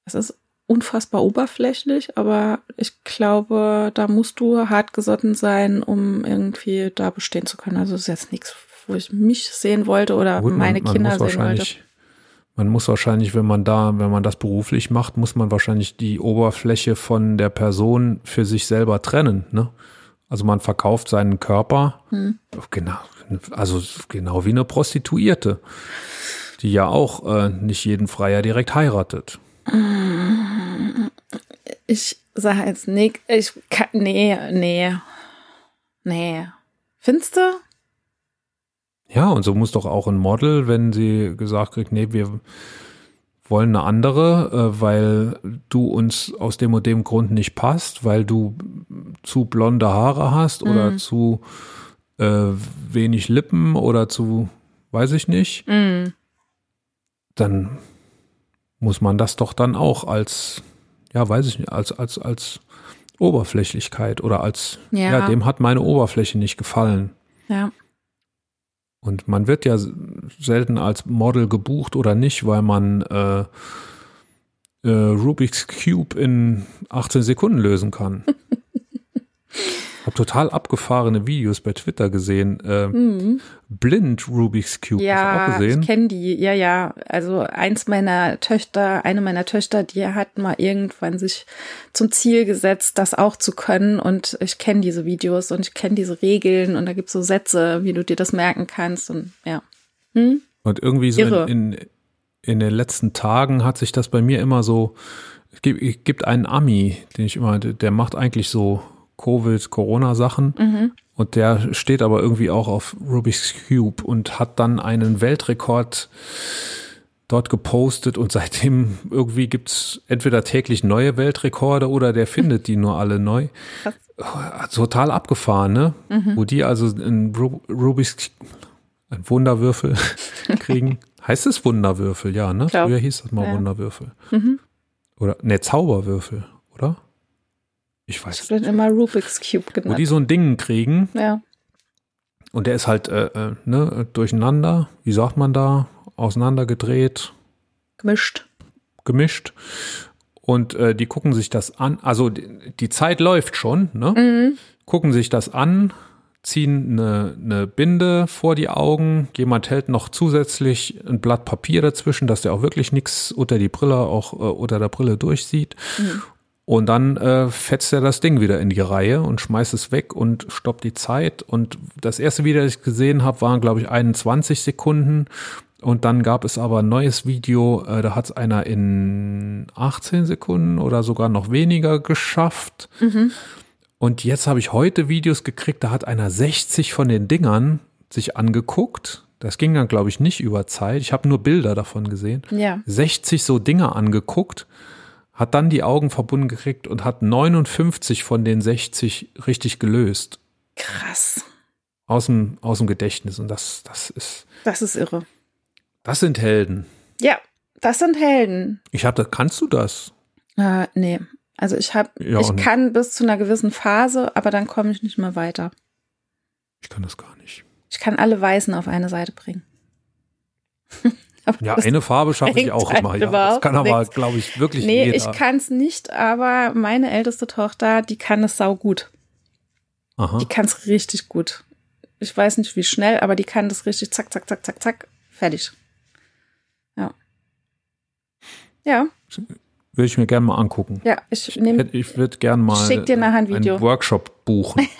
es ist unfassbar oberflächlich, aber ich glaube, da musst du hart gesotten sein, um irgendwie da bestehen zu können. Also, es ist jetzt nichts, wo ich mich sehen wollte oder Gut, man- meine man Kinder muss sehen wollte. Man muss wahrscheinlich, wenn man da, wenn man das beruflich macht, muss man wahrscheinlich die Oberfläche von der Person für sich selber trennen. Ne? Also man verkauft seinen Körper, Hm. genau, also genau wie eine Prostituierte, die ja auch äh, nicht jeden Freier direkt heiratet. Ich sage jetzt nicht, ich kann, nee, nee, nee. Findest du? Ja, und so muss doch auch ein Model, wenn sie gesagt kriegt, nee, wir wollen eine andere, äh, weil du uns aus dem und dem Grund nicht passt, weil du zu blonde Haare hast oder Mhm. zu äh, wenig Lippen oder zu, weiß ich nicht, Mm. dann muss man das doch dann auch als, ja, weiß ich nicht, als, als, als Oberflächlichkeit oder als, Ja. ja, dem hat meine Oberfläche nicht gefallen. Ja. Und man wird ja selten als Model gebucht oder nicht, weil man äh, äh, Rubik's Cube in 18 Sekunden lösen kann. Hat total abgefahrene Videos bei Twitter gesehen. Äh, Blind Rubik's Cube. Mhm. Ja, gesehen? ich kenne die. Ja, ja. Also eins meiner Töchter, eine meiner Töchter, die hat mal irgendwann sich zum Ziel gesetzt, das auch zu können. Und ich kenne diese Videos und ich kenne diese Regeln und da gibt's so Sätze, wie du dir das merken kannst. Und ja. Und irgendwie so in, in, in den letzten Tagen hat sich das bei mir immer so, es gibt, es gibt einen Ami, den ich immer, der macht eigentlich so Covid-Corona-Sachen und der steht aber irgendwie auch auf Rubik's Cube und hat dann einen Weltrekord dort gepostet und seitdem irgendwie gibt's entweder täglich neue Weltrekorde oder der findet die nur alle neu. Total abgefahren, ne? Wo die also einen Ru- Rubik's ein Wunderwürfel kriegen. heißt es Wunderwürfel, ja, ne? Glaub. Früher hieß das mal Ja. Wunderwürfel. Oder ne, Zauberwürfel, oder? Ich Ich weiß habe den immer Rubik's Cube Wo die genannt. so ein Ding kriegen Ja. und der ist halt äh, äh, ne, durcheinander, wie sagt man da, auseinandergedreht, Gemischt. gemischt. Und äh, die gucken sich das an. Also die, die Zeit läuft schon, ne? Mhm. Gucken sich das an, ziehen eine, eine Binde vor die Augen. Jemand hält noch zusätzlich ein Blatt Papier dazwischen, dass der auch wirklich nichts unter die Brille, auch äh, unter der Brille durchsieht. Und dann äh, fetzt er das Ding wieder in die Reihe und schmeißt es weg und stoppt die Zeit. Und das erste Video, das ich gesehen habe, waren, glaube ich, 21 Sekunden. Und dann gab es aber ein neues Video, äh, da hat es einer in 18 Sekunden oder sogar noch weniger geschafft. Und jetzt habe ich heute Videos gekriegt, da hat einer 60 von den Dingern sich angeguckt. Das ging dann, glaube ich, nicht über Zeit. Ich habe nur Bilder davon gesehen. Ja. 60 so Dinger angeguckt, hat dann die Augen verbunden gekriegt und hat 59 von den 60 richtig gelöst. Krass. Aus dem, aus dem Gedächtnis. Und das, das ist, Das ist irre. das sind Helden. Ja, das sind Helden. Ich habe das, kannst du das? Äh, nee. Also ich habe, Ja, ich kann bis zu einer gewissen Phase, aber dann komme ich nicht mehr weiter. Ich kann das gar nicht. Ich kann alle Weißen auf eine Seite bringen. Ja, eine Farbe schaffe ich auch immer. Ja. Das kann aber, glaube ich, wirklich nee, jeder. ich kann es nicht, aber meine älteste Tochter, die kann es sau gut. Aha. Die kann es richtig gut. Ich weiß nicht wie schnell, aber die kann das richtig zack, zack, zack, zack, zack, fertig. Ja. Ja, Würde ich mir gerne mal angucken. ja, ich nehme. Hätte- Ich würde gerne mal Schick dir nachher ein Video. einen Workshop buchen.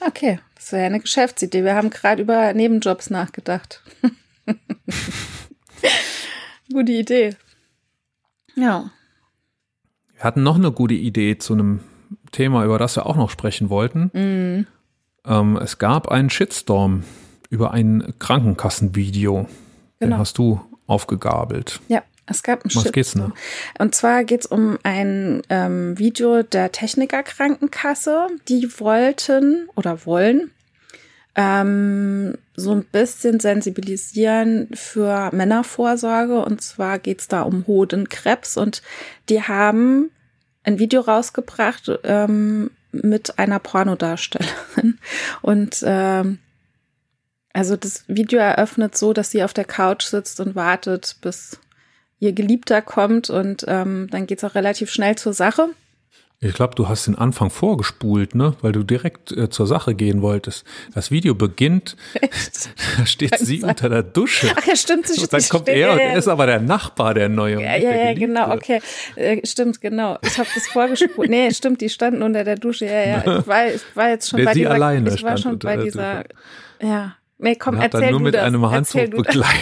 Okay, das wäre eine Geschäftsidee. Wir haben gerade über Nebenjobs nachgedacht. Gute Idee. Ja. Wir hatten noch eine gute Idee zu einem Thema, über das wir auch noch sprechen wollten. Mhm. Ähm, es gab einen Shitstorm über ein Krankenkassenvideo. Den Genau. hast du aufgegabelt. Ja, es gab ein Was Shit- geht's denn? Und zwar geht's um ein ähm, Video der Techniker Krankenkasse. Die wollten oder wollen ähm, so ein bisschen sensibilisieren für Männervorsorge. Und zwar geht's da um Hodenkrebs. Und die haben ein Video rausgebracht ähm, mit einer Pornodarstellerin. Und ähm, also das Video eröffnet so, dass sie auf der Couch sitzt und wartet, bis ihr Geliebter kommt und ähm, dann geht's auch relativ schnell zur Sache. Ich glaube, du hast den Anfang vorgespult, ne? Weil du direkt äh, zur Sache gehen wolltest. Das Video beginnt, da steht Kann sie sein. unter der Dusche. Ach ja, stimmt. sie und dann kommt er und er ist aber der Nachbar, der neue. ja, ja, ja, genau, okay. Äh, stimmt, genau. Ich habe das vorgespult. nee, stimmt, die standen unter der Dusche. Ja, ja. Ich war, ich war jetzt schon Der bei sie dieser, alleine ich war stand schon bei dieser, ja. Nee, komm, Und erzähl dann nur du mit das. einem Handtuch begleitet.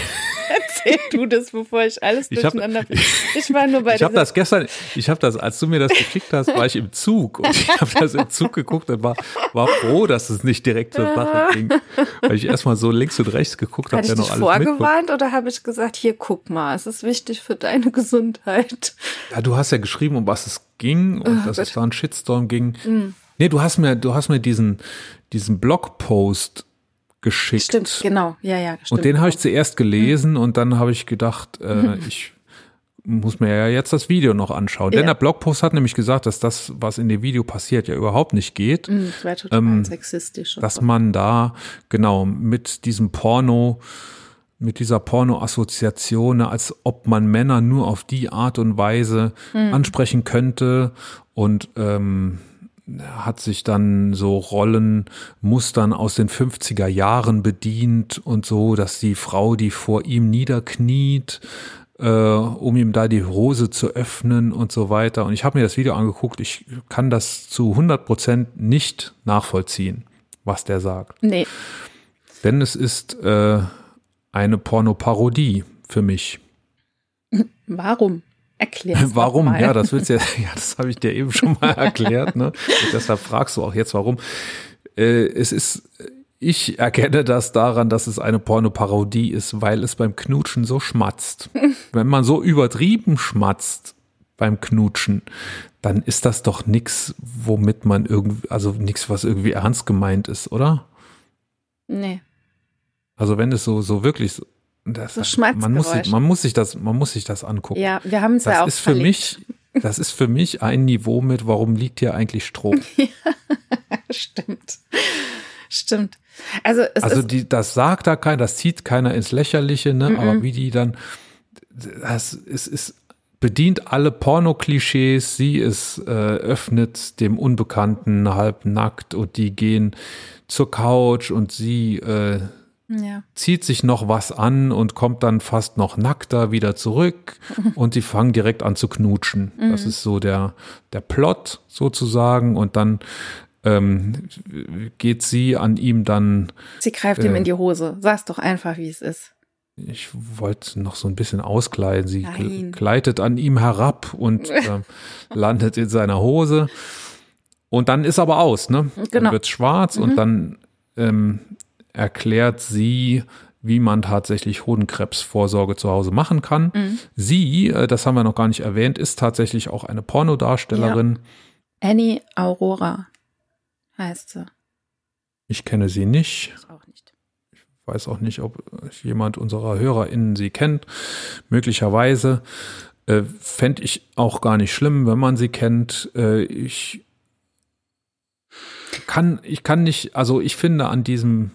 Erzähl du das, bevor ich alles Ich hab- durcheinander bringe. Ich war nur bei Ich habe das gestern, ich habe das, als du mir das geschickt hast, war ich im Zug und ich habe das im Zug geguckt und war, war froh, dass es nicht direkt zur Sache ging, weil ich erstmal so links und rechts geguckt habe, wer ich noch dich mitguckt. vorgewarnt oder habe ich gesagt, hier guck mal, es ist wichtig für deine Gesundheit? Ja, du hast ja geschrieben, um was es ging und dass es Gott. da einen Shitstorm ging. Nee, du hast mir, du hast mir diesen, diesen Blogpost geschickt. Stimmt, genau, ja, ja, stimmt. Und den habe ich zuerst gelesen und dann habe ich gedacht, äh, ich muss mir ja jetzt das Video noch anschauen. Denn Ja. der Blogpost hat nämlich gesagt, dass das, was in dem Video passiert, ja überhaupt nicht geht. Hm, Das wäre total ähm, sexistisch. dass so. man da genau mit diesem Porno, mit dieser Porno-Assoziation, ne, als ob man Männer nur auf die Art und Weise Hm. ansprechen könnte und ähm, hat sich dann so Rollenmustern aus den 50er Jahren bedient und so, dass die Frau, die vor ihm niederkniet, äh, um ihm da die Hose zu öffnen und so weiter. Und ich habe mir das Video angeguckt. Ich kann das zu 100 Prozent nicht nachvollziehen, was der sagt. Nee. Denn es ist äh, eine Pornoparodie für mich. Warum? Erklär Warum? Ja, das willst du ja, ja, das habe ich dir eben schon mal erklärt, ne? Und deshalb fragst du auch jetzt warum. Äh, es ist, ich erkenne das daran, dass es eine Pornoparodie ist, weil es beim Knutschen so schmatzt. Wenn man so übertrieben schmatzt beim Knutschen, dann ist das doch nix, womit man irgendwie, also nix, was irgendwie ernst gemeint ist, oder? Nee. Also wenn es so, so wirklich so, das, So man muss, sich, Schmatzgeräusch. man muss sich das, man muss sich das angucken. Ja, wir haben es das ja auch ist für verlinkt. mich, das ist für mich ein Niveau mit, warum liegt hier eigentlich Strom? Stimmt. Stimmt. Also es Also die, das sagt da keiner, das zieht keiner ins Lächerliche, ne? Mhm. Aber wie die dann, das ist, ist bedient alle Porno-Klischees. Sie ist äh, öffnet dem Unbekannten halb nackt und die gehen zur Couch und sie äh, ja. zieht sich noch was an und kommt dann fast noch nackter wieder zurück und die fangen direkt an zu knutschen. Das ist so der, der Plot sozusagen und dann ähm, geht sie an ihm dann, Sie greift ihm Äh. in die Hose. Sag's doch einfach, wie es ist. ich wollte noch so ein bisschen auskleiden, sie Nein. gl- gleitet an ihm herab und ähm, landet in seiner Hose. Und dann ist aber aus, ne? Genau. Dann wird's schwarz und dann ähm, erklärt sie, wie man tatsächlich Hodenkrebsvorsorge zu Hause machen kann. Sie, äh, das haben wir noch gar nicht erwähnt, ist tatsächlich auch eine Pornodarstellerin. Annie Aurora heißt sie. Ich kenne sie nicht. Ich auch nicht. weiß auch nicht, ob jemand unserer HörerInnen sie kennt. Möglicherweise äh, fände ich auch gar nicht schlimm, wenn man sie kennt. Äh, ich kann, ich kann nicht, also ich finde an diesem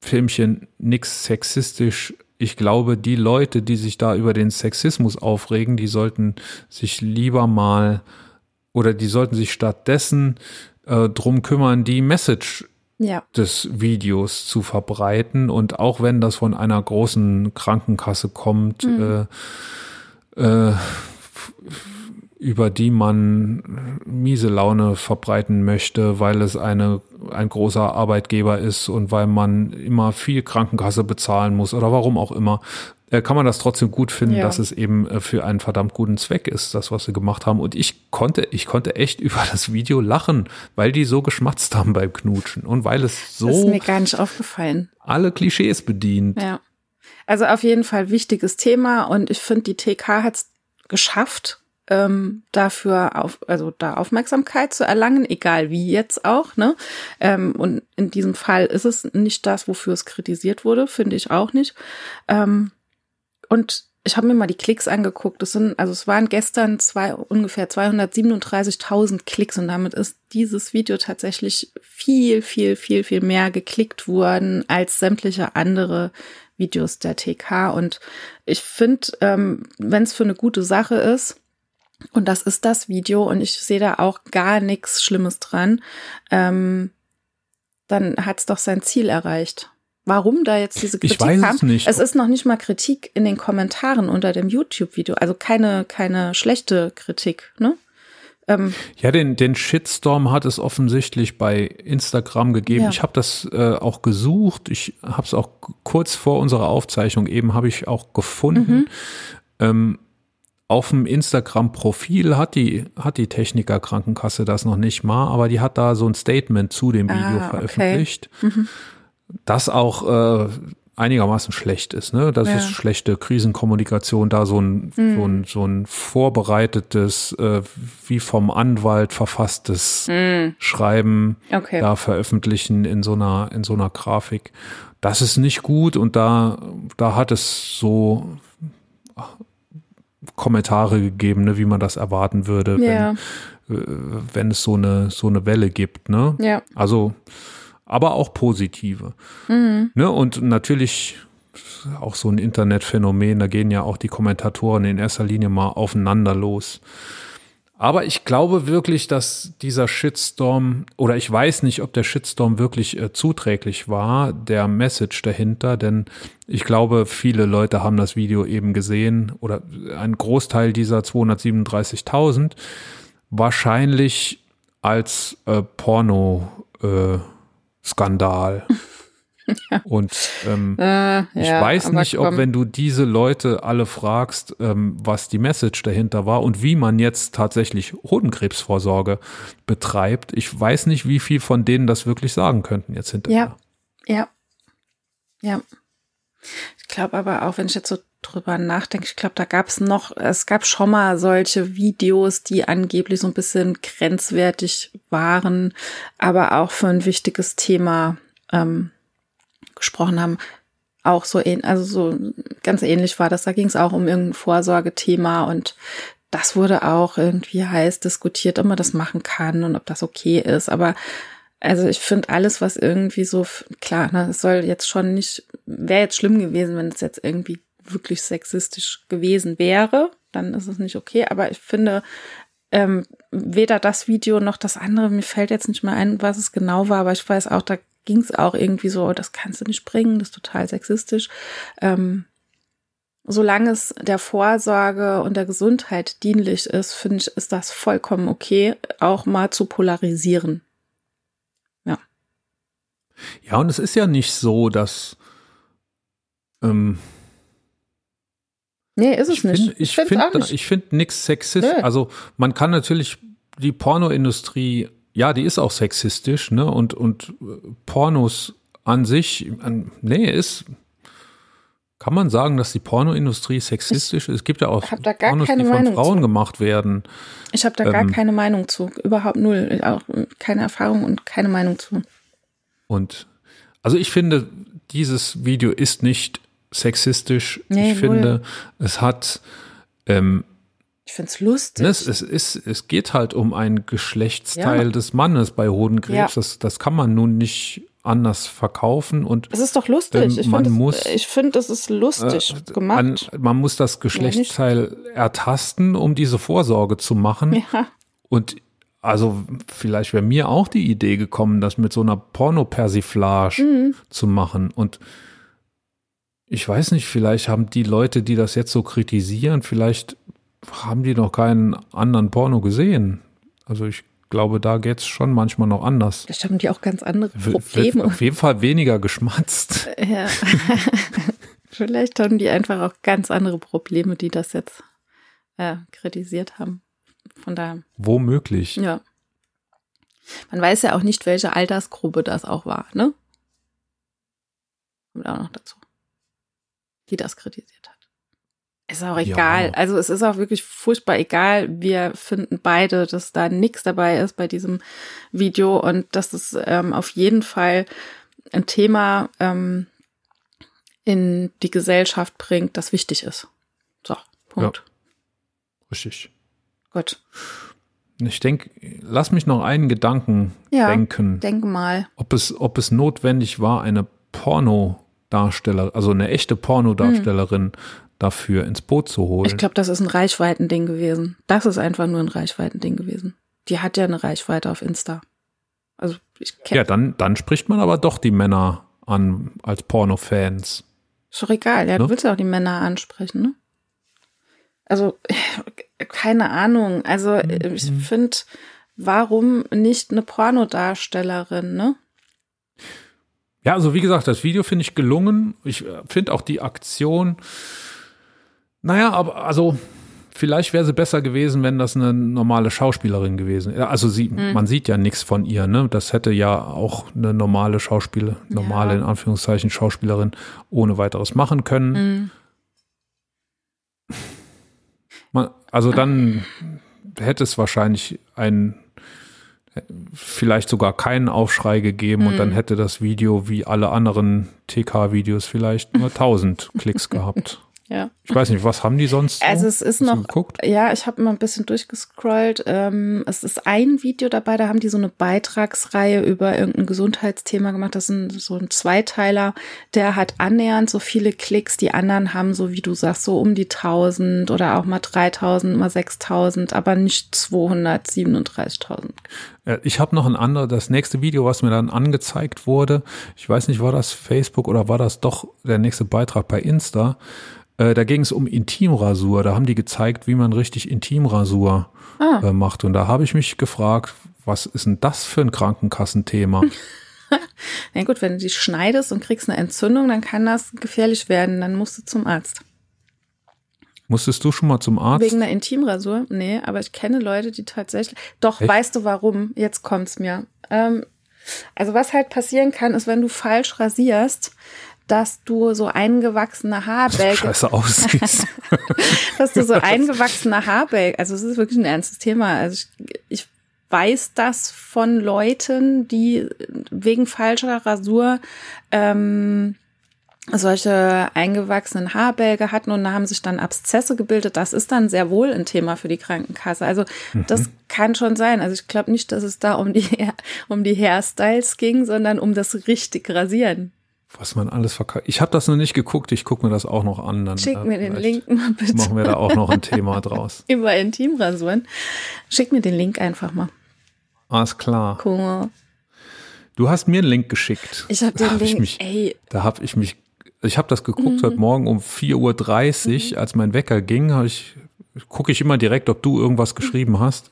Filmchen nix sexistisch. Ich glaube, die Leute, die sich da über den Sexismus aufregen, die sollten sich lieber mal oder die sollten sich stattdessen äh, drum kümmern, die Message Ja. des Videos zu verbreiten und auch wenn das von einer großen Krankenkasse kommt, äh, äh, über die man miese Laune verbreiten möchte, weil es eine, ein großer Arbeitgeber ist und weil man immer viel Krankenkasse bezahlen muss oder warum auch immer, äh, kann man das trotzdem gut finden, Ja. dass es eben äh, für einen verdammt guten Zweck ist, das, was sie gemacht haben. Und ich konnte, ich konnte echt über das Video lachen, weil die so geschmatzt haben beim Knutschen und weil es Das ist so mir gar nicht aufgefallen. alle Klischees bedient. Ja. Also auf jeden Fall wichtiges Thema und ich finde, die TK hat es geschafft, ähm, dafür auf, also da Aufmerksamkeit zu erlangen, egal wie jetzt auch, ne? Ähm, und in diesem Fall ist es nicht das, wofür es kritisiert wurde, finde ich auch nicht. Und ich habe mir mal die Klicks angeguckt. Das sind, also es waren gestern zwei, ungefähr 237.000 Klicks und damit ist dieses Video tatsächlich viel, viel, viel, viel mehr geklickt worden als sämtliche andere Videos der TK. Und ich finde, ähm, wenn es für eine gute Sache ist, und das ist das Video und ich sehe da auch gar nichts Schlimmes dran, ähm, dann hat es doch sein Ziel erreicht. Warum da jetzt diese Ich Kritik weiß kam? es nicht. Es ist noch nicht mal Kritik in den Kommentaren unter dem YouTube-Video, also keine keine schlechte Kritik, ne? Ähm, Ja, den, den Shitstorm hat es offensichtlich bei Instagram gegeben. Ja. Ich habe das äh, auch gesucht. Ich habe es auch kurz vor unserer Aufzeichnung eben habe ich auch gefunden. Ähm, auf dem Instagram-Profil hat die, hat die Techniker Krankenkasse das noch nicht mal, aber die hat da so ein Statement zu dem Video Ah, okay. veröffentlicht, das auch äh, einigermaßen schlecht ist. Ne? Das Ja. ist schlechte Krisenkommunikation, da so ein, so ein, so ein vorbereitetes, äh, wie vom Anwalt verfasstes Schreiben Okay. da veröffentlichen in so einer, in so einer Grafik. Das ist nicht gut und da, da hat es so Kommentare gegeben, ne, wie man das erwarten würde, ja, wenn, äh, wenn es so eine, so eine Welle gibt, ne? ja, Also, aber auch positive. Mhm. Ne? Und natürlich auch so ein Internetphänomen, da gehen ja auch die Kommentatoren in erster Linie mal aufeinander los. Aber ich glaube wirklich, dass dieser Shitstorm, oder ich weiß nicht, ob der Shitstorm wirklich äh, zuträglich war, der Message dahinter, denn ich glaube, viele Leute haben das Video eben gesehen oder ein Großteil dieser 237.000 wahrscheinlich als äh, Porno-Skandal. Äh, Und ähm, äh, ich ja, weiß nicht, ob wenn du diese Leute alle fragst, ähm, was die Message dahinter war und wie man jetzt tatsächlich Hodenkrebsvorsorge betreibt, ich weiß nicht, wie viel von denen das wirklich sagen könnten jetzt hinterher. Ja, ja, ja. Ich glaube aber auch, wenn ich jetzt so drüber nachdenke, ich glaube, da gab es noch, es gab schon mal solche Videos, die angeblich so ein bisschen grenzwertig waren, aber auch für ein wichtiges Thema ähm, gesprochen haben, auch so, also so ganz ähnlich war das. Da ging es auch um irgendein Vorsorgethema und das wurde auch irgendwie heiß diskutiert, ob man das machen kann und ob das okay ist. Aber also ich finde alles, was irgendwie so, klar, ne, es soll jetzt schon nicht, wäre jetzt schlimm gewesen, wenn es jetzt irgendwie wirklich sexistisch gewesen wäre, dann ist es nicht okay. Aber ich finde, ähm, weder das Video noch das andere, mir fällt jetzt nicht mehr ein, was es genau war, aber ich weiß auch, da ging es auch irgendwie so, oh, das kannst du nicht bringen, das ist total sexistisch. Ähm, solange es der Vorsorge und der Gesundheit dienlich ist, finde ich, ist das vollkommen okay, auch mal zu polarisieren. Ja. Ja, und es ist ja nicht so, dass. Ähm, nee, ist es ich nicht. Find, ich finde ich finde nichts sexistisch. Also man kann natürlich die Pornoindustrie ja, die ist auch sexistisch, ne? Und, und äh, Pornos an sich, an, nee, ist, kann man sagen, dass die Pornoindustrie sexistisch ist? Es gibt ja auch Pornos, die von Meinung Frauen zu. gemacht werden. Ich habe da ähm, gar keine Meinung zu, überhaupt null, auch keine Erfahrung und keine Meinung zu. Und also ich finde, dieses Video ist nicht sexistisch. Nee, ich finde, es hat ähm, ich finde es lustig. Es, es, ist, es geht halt um ein Geschlechtsteil ja. des Mannes bei Hodenkrebs. Ja. Das, das kann man nun nicht anders verkaufen und es ist doch lustig. Ich finde, ich finde, das ist lustig äh, gemacht. Man, man, muss das Geschlechtsteil ja, ertasten, um diese Vorsorge zu machen. Ja. Und also vielleicht wäre mir auch die Idee gekommen, das mit so einer Porno-Persiflage mhm. zu machen. Und ich weiß nicht, vielleicht haben die Leute, die das jetzt so kritisieren, vielleicht haben die noch keinen anderen Porno gesehen. Also ich glaube, da geht es schon manchmal noch anders. Da haben die auch ganz andere Probleme. Auf jeden Fall weniger geschmatzt. Ja. Vielleicht haben die einfach auch ganz andere Probleme, die das jetzt äh, kritisiert haben. Von daher. Womöglich. Ja. Man weiß ja auch nicht, welche Altersgruppe das auch war, ne? Kommt auch noch dazu. Die das kritisiert hat. Ist auch egal. Ja. Also es ist auch wirklich furchtbar egal. Wir finden beide, dass da nichts dabei ist bei diesem Video und dass es ähm, auf jeden Fall ein Thema ähm, in die Gesellschaft bringt, das wichtig ist. So, Punkt. Ja. Richtig. Gut. Ich denke, lass mich noch einen Gedanken ja, denken. Denke mal. Ob es, ob es notwendig war, eine Pornodarsteller, also eine echte Pornodarstellerin hm dafür ins Boot zu holen. Ich glaube, das ist ein Reichweitending gewesen. Das ist einfach nur ein Reichweitending gewesen. Die hat ja eine Reichweite auf Insta. Also ich Ja, dann, dann spricht man aber doch die Männer an als Porno-Fans. Ist doch egal, ja, ne? du willst ja auch die Männer ansprechen, ne? Also, keine Ahnung. Also, mhm. ich finde, warum nicht eine Pornodarstellerin, ne? Ja, also wie gesagt, das Video finde ich gelungen. Ich äh, finde auch die Aktion naja, aber also vielleicht wäre sie besser gewesen, wenn das eine normale Schauspielerin gewesen wäre. Also sie, mhm. man sieht ja nichts von ihr, ne? Das hätte ja auch eine normale Schauspieler, normale ja. in Anführungszeichen Schauspielerin ohne weiteres machen können. Mhm. Man, also dann hätte es wahrscheinlich ein vielleicht sogar keinen Aufschrei gegeben mhm. und dann mhm. hätte das Video wie alle anderen TK-Videos vielleicht nur 1000 Klicks gehabt. Ja. Ich weiß nicht, was haben die sonst? Also so? es ist noch, ja, ich habe mal ein bisschen durchgescrollt. Ähm, es ist ein Video dabei, da haben die so eine Beitragsreihe über irgendein Gesundheitsthema gemacht. Das ist so ein Zweiteiler, der hat annähernd so viele Klicks. Die anderen haben so, wie du sagst, so um die 1000 oder auch mal 3000, mal 6000, aber nicht 237.000. Äh, Ich habe noch ein anderes, das nächste Video, was mir dann angezeigt wurde. Ich weiß nicht, war das Facebook oder war das doch der nächste Beitrag bei Insta? Äh, da ging es um Intimrasur. Da haben die gezeigt, wie man richtig Intimrasur Ah. äh, macht. Und da habe ich mich gefragt, was ist denn das für ein Krankenkassenthema? Na gut, wenn du die schneidest und kriegst eine Entzündung, dann kann das gefährlich werden. Dann musst du zum Arzt. Musstest du schon mal zum Arzt? Wegen einer Intimrasur? Nee, aber ich kenne Leute, die tatsächlich. Doch, Echt? weißt du warum? Jetzt kommt's mir. Ähm, also, was halt passieren kann, ist, wenn du falsch rasierst, dass du so eingewachsene Haarbälge, Scheiße aussiehst. dass du so eingewachsene Haarbälge, also es ist wirklich ein ernstes Thema. Also ich, ich weiß das von Leuten, die wegen falscher Rasur ähm, solche eingewachsenen Haarbälge hatten und da haben sich dann Abszesse gebildet. Das ist dann sehr wohl ein Thema für die Krankenkasse. Also das kann schon sein. Also ich glaube nicht, dass es da um die um die Hairstyles ging, sondern um das richtig Rasieren. Was man alles verkauft. Ich habe das noch nicht geguckt. Ich gucke mir das auch noch an. Dann, Schick äh, mir den Link mal bitte. Machen wir da auch noch ein Thema draus. Über Intimrasuren. Schick mir den Link einfach mal. Alles klar. Cool. Du hast mir einen Link geschickt. Ich habe Da den hab ich Link. mich, ey, Da habe ich mich, ich habe das geguckt Mhm. heute Morgen um 4.30 Uhr, als mein Wecker ging, habe ich, gucke ich immer direkt, ob du irgendwas geschrieben hast.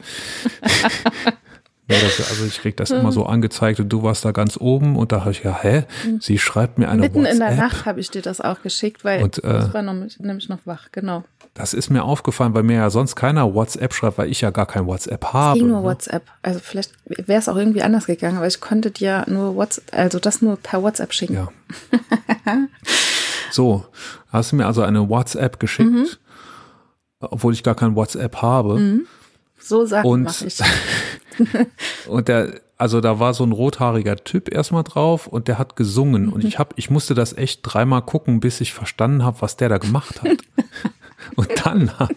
Ja, das, also ich krieg das immer so angezeigt und du warst da ganz oben und da habe ich ja, hä? Sie schreibt mir eine mitten in der WhatsApp. Nacht habe ich dir das auch geschickt, weil Und, äh, ich war noch, nämlich noch wach. Genau. Das ist mir aufgefallen, weil mir ja sonst keiner WhatsApp schreibt, weil ich ja gar kein WhatsApp Es habe. ging nur ne? WhatsApp. Also vielleicht wäre es auch irgendwie anders gegangen, aber ich konnte dir nur WhatsApp, also das nur per WhatsApp schicken. Ja. so, hast du mir also eine WhatsApp geschickt, Mhm. obwohl ich gar kein WhatsApp habe. So Sachen Und- mache ich. Und der, also da war so ein rothaariger Typ erstmal drauf und der hat gesungen. Und ich hab, ich musste das echt dreimal gucken, bis ich verstanden habe, was der da gemacht hat. Und dann habe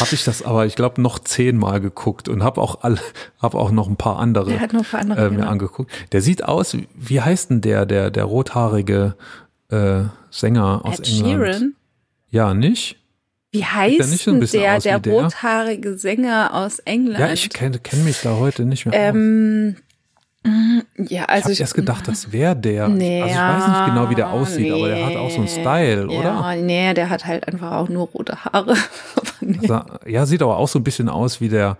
hab ich das aber, ich glaube, noch zehnmal geguckt und habe auch alle, habe auch noch ein paar andere, Der hat noch ein paar andere, äh, mir genau. angeguckt. Der sieht aus, wie- wie heißt denn der, der, der rothaarige äh, Sänger aus Ed England? Sheeran? Ja, nicht? Wie heißt denn der, der, der? rothaarige Sänger aus England? Ja, ich kenne kenn mich da heute nicht mehr. ähm, ja, Ich also habe erst gedacht, das wäre der. Nee, also ich weiß nicht genau, wie der aussieht, aber der hat auch so einen nee. Style, oder? Ja, nee, der hat halt einfach auch nur rote Haare. Nee. Sa- Ja, sieht aber auch so ein bisschen aus wie der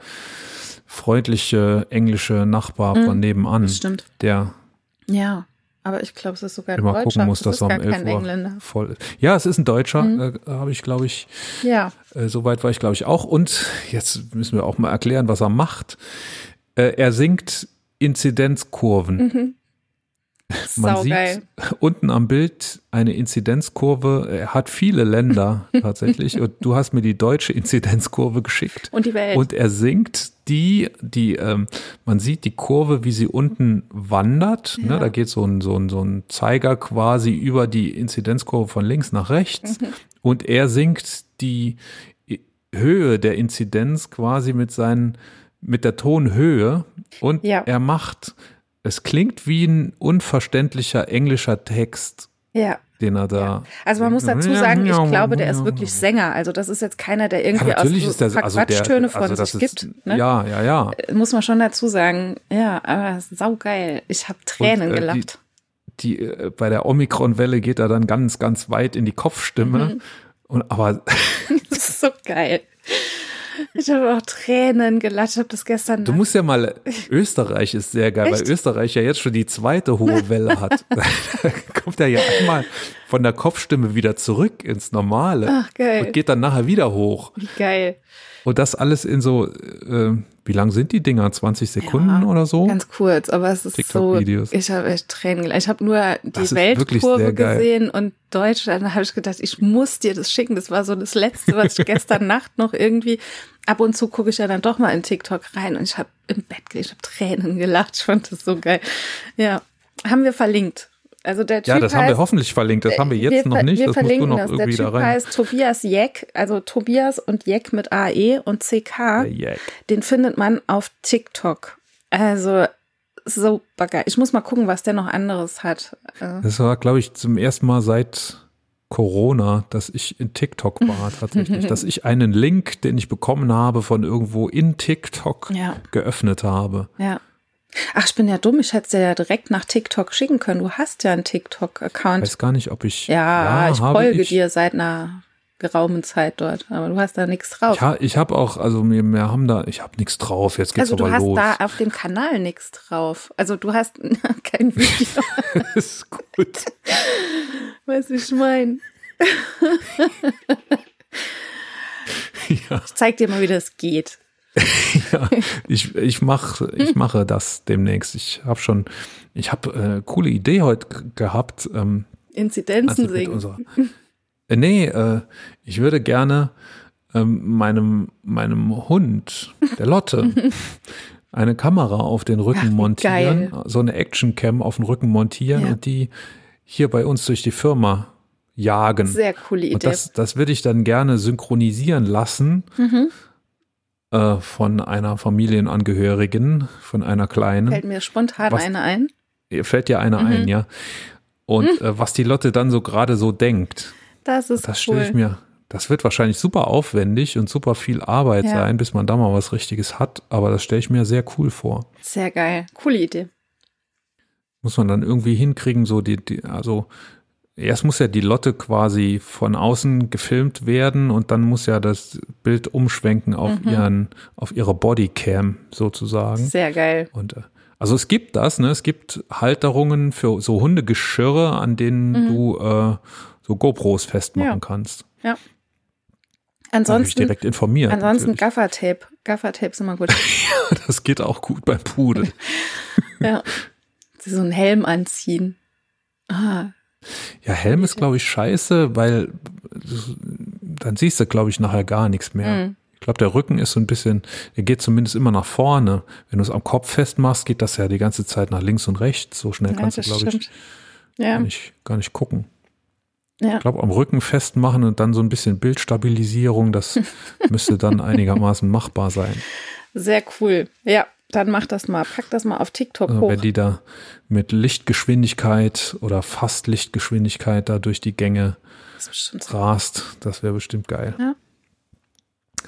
freundliche englische Nachbar von. Mhm. das stimmt. Der Ja, aber ich glaube, es ist sogar ein immer Deutscher. gucken muss, das dass er gar um 11 kein Uhr Engländer. Mhm. voll ist. Ja, es ist ein Deutscher, äh, habe ich, glaube ich, Ja, äh, soweit war ich, glaube ich, auch. Und jetzt müssen wir auch mal erklären, was er macht. Äh, er singt Inzidenzkurven. Man saugeil. sieht unten am Bild eine Inzidenzkurve. Er hat viele Länder tatsächlich. und du hast mir die deutsche Inzidenzkurve geschickt. Und die Welt. Und er singt die, die, ähm, man sieht die Kurve, wie sie unten wandert. Ne? Da geht so ein, so, ein, so ein Zeiger quasi über die Inzidenzkurve von links nach rechts. Mhm. Und er singt die Höhe der Inzidenz quasi mit seinen, mit der Tonhöhe. Und Ja. er macht, es klingt wie ein unverständlicher englischer Text, ja. den er da. Also man muss dazu sagen, ich glaube, der ist wirklich Sänger. Also das ist jetzt keiner, der Ja, irgendwie natürlich aus ist der, so also der, Verquatschtöne von also das sich ist, gibt. Ne? Ja, ja, ja. Muss man schon dazu sagen. Ja, aber das ist saugeil. Ich habe Tränen Und, äh, gelacht. Die, die, äh, bei der Omikron-Welle geht er dann ganz, ganz weit in die Kopfstimme. Mhm. Und aber Das ist so geil. Ich habe auch Tränen gelacht. Ich habe das gestern du musst ja mal, Österreich ist sehr geil, Echt? weil Österreich ja jetzt schon die zweite hohe Welle hat. da kommt er ja einmal von der Kopfstimme wieder zurück ins Normale Ach, geil. und geht dann nachher wieder hoch. Wie geil. Und das alles in so, äh, wie lang sind die Dinger? 20 Sekunden Ja, oder so? Ganz kurz, aber es ist so. Ich habe echt Tränen gelacht. Ich habe nur die Das Weltkurve gesehen und Deutschland. Da habe ich gedacht, ich muss dir das schicken. Das war so das Letzte, was ich gestern Nacht noch irgendwie. Ab und zu gucke ich ja dann doch mal in TikTok rein und ich habe im Bett ich habe Tränen gelacht. Ich fand das so geil. Ja, haben wir verlinkt. Also der Typ Ja, das heißt, haben wir hoffentlich verlinkt. Das haben wir jetzt noch ver- nicht. Wir Das musst du verlinken noch das. irgendwie der da Typ rein. heißt Tobias Jeck, also Tobias und Jeck mit AE und CK. Den findet man auf TikTok. Also super geil. Ich muss mal gucken, was der noch anderes hat. Äh, Das war, glaube ich, zum ersten Mal seit Corona, dass ich in TikTok war tatsächlich. dass ich einen Link, den ich bekommen habe, von irgendwo in TikTok Ja. geöffnet habe. Ja. Ach, ich bin ja dumm. Ich hätte es dir ja direkt nach TikTok schicken können. Du hast ja einen TikTok-Account. Weiß gar nicht, ob ich. Ja, ich habe folge ich. dir seit einer geraumen Zeit dort, aber du hast da nichts drauf. Ich, ha, ich habe auch, also wir, wir haben da, ich habe nichts drauf. Jetzt geht's also du aber hast los. da auf dem Kanal nichts drauf. Also du hast kein Video. ist gut. Du, wie ich meine? ja, Ich zeig dir mal, wie das geht. ja. Ich, ich mach, ich mache das demnächst. Ich habe schon, ich habe äh, coole Idee heute gehabt. Ähm, Inzidenzen Also singen. unserer, äh, nee, äh, ich würde gerne ähm, meinem, meinem Hund, der Lotte, eine Kamera auf den Rücken Ach, montieren, geil. so eine Actioncam auf den Rücken montieren Ja. und die hier bei uns durch die Firma jagen. Sehr coole Idee. und das, das würde ich dann gerne synchronisieren lassen Mhm. Äh, von einer Familienangehörigen, von einer kleinen. Fällt mir spontan Was- eine ein. Fällt ja einer Mhm. ein, ja. Und äh, was die Lotte dann so gerade so denkt. Das ist Das stelle ich mir, das wird wahrscheinlich super aufwendig und super viel Arbeit Ja. sein, bis man da mal was Richtiges hat, aber das stelle ich mir sehr cool vor. Sehr geil. Coole Idee. Muss man dann irgendwie hinkriegen, so die, die also erst muss ja die Lotte quasi von außen gefilmt werden und dann muss ja das Bild umschwenken auf Mhm. ihren, auf ihre Bodycam sozusagen. Sehr geil. Und äh, also es gibt das, ne? Es gibt Halterungen für so Hundegeschirre, an denen du äh, so GoPros festmachen Mhm. Ja. kannst. Ja. Habe ich Ansonsten, direkt informiert. ansonsten. Gaffertape. Gaffertape ist immer gut. Das geht auch gut beim Pudel. ja. So einen Helm anziehen. Ah, Ja, Helm ist, glaube ich, scheiße, weil dann siehst du, glaube ich, nachher gar nichts mehr. Mhm. Ich glaube, der Rücken ist so ein bisschen, der geht zumindest immer nach vorne. Wenn du es am Kopf festmachst, geht das ja die ganze Zeit nach links und rechts. So schnell ja, kannst du, glaube ich. Ja, gar, nicht, gar nicht gucken. ja. Ich glaube, am Rücken festmachen und dann so ein bisschen Bildstabilisierung, das müsste dann einigermaßen machbar sein. Sehr cool. Ja, dann mach das mal. Pack das mal auf TikTok Also hoch. wenn die da mit Lichtgeschwindigkeit oder fast Lichtgeschwindigkeit da durch die Gänge Das rast, das wäre bestimmt geil. Ja.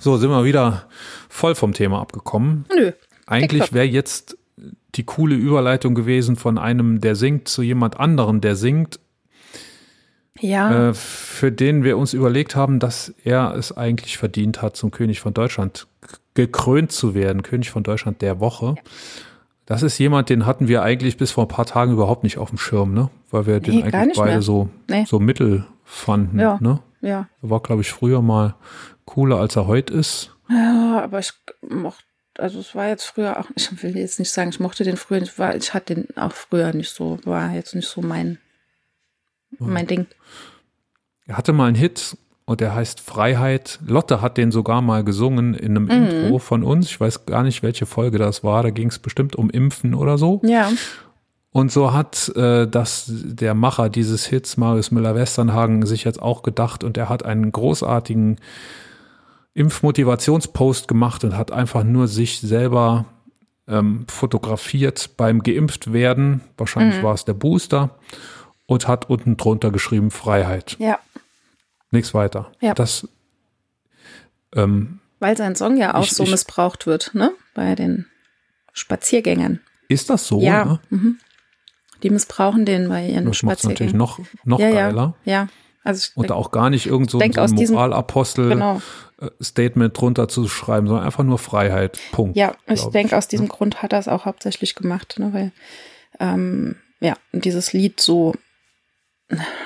So, sind wir wieder voll vom Thema abgekommen. Nö. Eigentlich wäre jetzt die coole Überleitung gewesen von einem, der singt, zu jemand anderem, der singt, Ja, äh, für den wir uns überlegt haben, dass er es eigentlich verdient hat, zum König von Deutschland gekrönt zu werden, König von Deutschland der Woche. Das ist jemand, den hatten wir eigentlich bis vor ein paar Tagen überhaupt nicht auf dem Schirm, ne? Weil wir den Nee, gar eigentlich beide mehr. so, Nee. so mittel fanden, Ja. ne? ja. Er war, glaube ich, früher mal cooler, als er heute ist. Ja, aber ich mochte, also es war jetzt früher auch, ich will jetzt nicht sagen, ich mochte den früher nicht, weil ich hatte den auch früher nicht so, war jetzt nicht so mein, mein Ding. Er hatte mal einen Hit und der heißt Freiheit. Lotte hat den sogar mal gesungen in einem Mhm. Intro von uns. Ich weiß gar nicht, welche Folge das war. Da ging es bestimmt um Impfen oder so. Ja, Und so hat äh, das der Macher dieses Hits, Marius Müller-Westernhagen, sich jetzt auch gedacht und er hat einen großartigen Impfmotivationspost gemacht und hat einfach nur sich selber ähm, fotografiert beim geimpft werden. Wahrscheinlich Mhm. war es der Booster und hat unten drunter geschrieben Freiheit. ja, Nichts weiter. Ja. Das ähm, weil sein Song ja auch Ich- so ich- missbraucht wird, ne, bei den Spaziergängern. ist das so? ja, Ne? mhm. die missbrauchen den bei ihren Das macht es natürlich Spaziergängen. noch, noch ja, geiler. ja, ja. Also Und auch gar nicht irgend so, denk so ein aus diesem- Moralapostel genau. äh, Statement drunter zu schreiben, sondern einfach nur Freiheit. Punkt. Ja, ich denke, aus diesem Grund hat er es auch hauptsächlich gemacht, ne, weil ähm, ja, dieses Lied so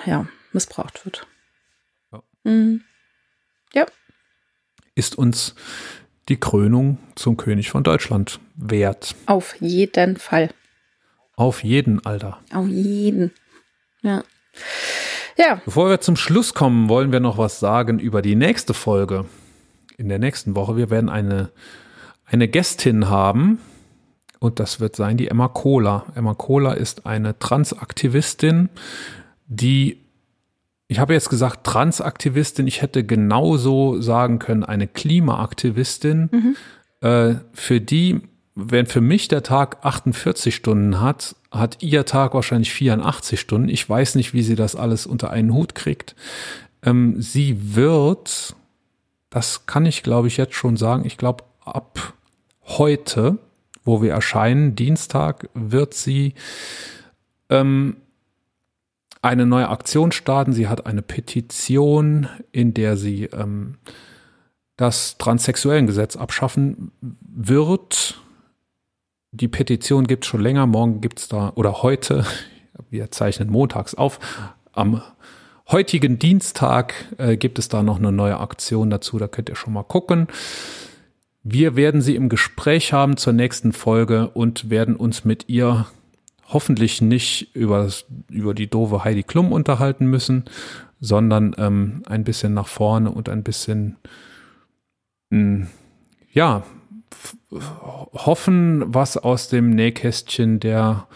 ja, missbraucht wird. Ja. Mhm. Ist uns die Krönung zum König von Deutschland wert. Auf jeden Fall. Auf jeden, Alter. Auf jeden. Ja. Ja, Bevor wir zum Schluss kommen, wollen wir noch was sagen über die nächste Folge. In der nächsten Woche. Wir werden eine, eine Gästin haben. Und das wird sein die Emma Kohler. Emma Kohler ist eine Transaktivistin, die, ich habe jetzt gesagt Transaktivistin, ich hätte genauso sagen können, eine Klimaaktivistin, mhm. äh, für die, wenn für mich der Tag 48 Stunden hat, hat ihr Tag wahrscheinlich 84 Stunden. Ich weiß nicht, wie sie das alles unter einen Hut kriegt. Ähm, sie wird, das kann ich glaube ich jetzt schon sagen, ich glaube ab heute, wo wir erscheinen, Dienstag, wird sie ähm, eine neue Aktion starten. Sie hat eine Petition, in der sie ähm, das Transsexuellengesetz abschaffen wird. Die Petition gibt es schon länger. Morgen gibt es da, oder heute, wir zeichnen montags auf, am heutigen Dienstag äh, gibt es da noch eine neue Aktion dazu. Da könnt ihr schon mal gucken. Wir werden sie im Gespräch haben zur nächsten Folge und werden uns mit ihr hoffentlich nicht über, über die doofe Heidi Klum unterhalten müssen, sondern ähm, ein bisschen nach vorne und ein bisschen, mh, hm, ja, hoffen, was aus dem Nähkästchen der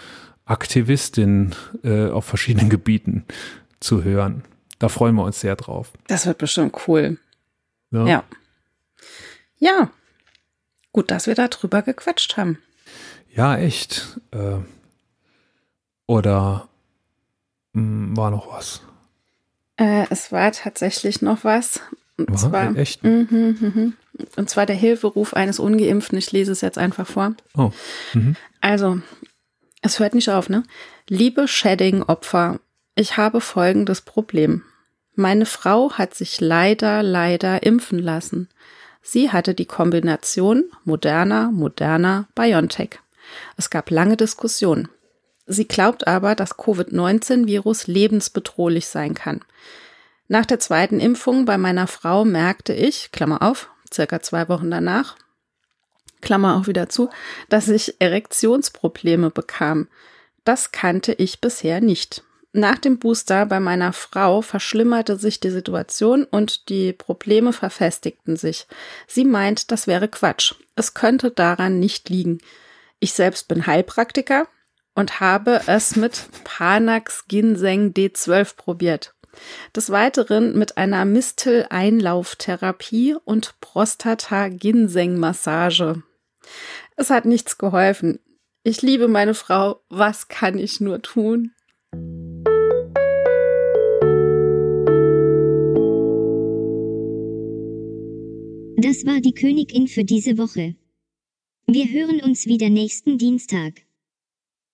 Aktivistin äh, auf verschiedenen Gebieten zu hören. Da freuen wir uns sehr drauf. Das wird bestimmt cool. Ja. Ja, ja Gut, dass wir da drüber gequatscht haben. Ja, echt. Äh, oder mh, hm, war noch was? Äh, es war tatsächlich noch was. Und war zwar, echt? Mh, mh, und zwar der Hilferuf eines Ungeimpften. Ich lese es jetzt einfach vor. Oh. Mhm. Also, es hört nicht auf, ne? Liebe Shedding-Opfer, ich habe folgendes Problem. Meine Frau hat sich leider, leider impfen lassen. Sie hatte die Kombination Moderna, Moderna, BioNTech. Es gab lange Diskussionen. Sie glaubt aber, dass Covid-19-Virus lebensbedrohlich sein kann. Nach der zweiten Impfung bei meiner Frau merkte ich, Klammer auf, circa zwei Wochen danach, Klammer auch wieder zu, dass ich Erektionsprobleme bekam. Das kannte ich bisher nicht. Nach dem Booster bei meiner Frau verschlimmerte sich die Situation und die Probleme verfestigten sich. Sie meint, das wäre Quatsch. Es könnte daran nicht liegen. Ich selbst bin Heilpraktiker und habe es mit Panax Ginseng D12 probiert. Des Weiteren mit einer Mistel-Einlauftherapie und Prostata-Ginseng-Massage. Es hat nichts geholfen. Ich liebe meine Frau. Was kann ich nur tun? Das war die Königin für diese Woche. Wir hören uns wieder nächsten Dienstag.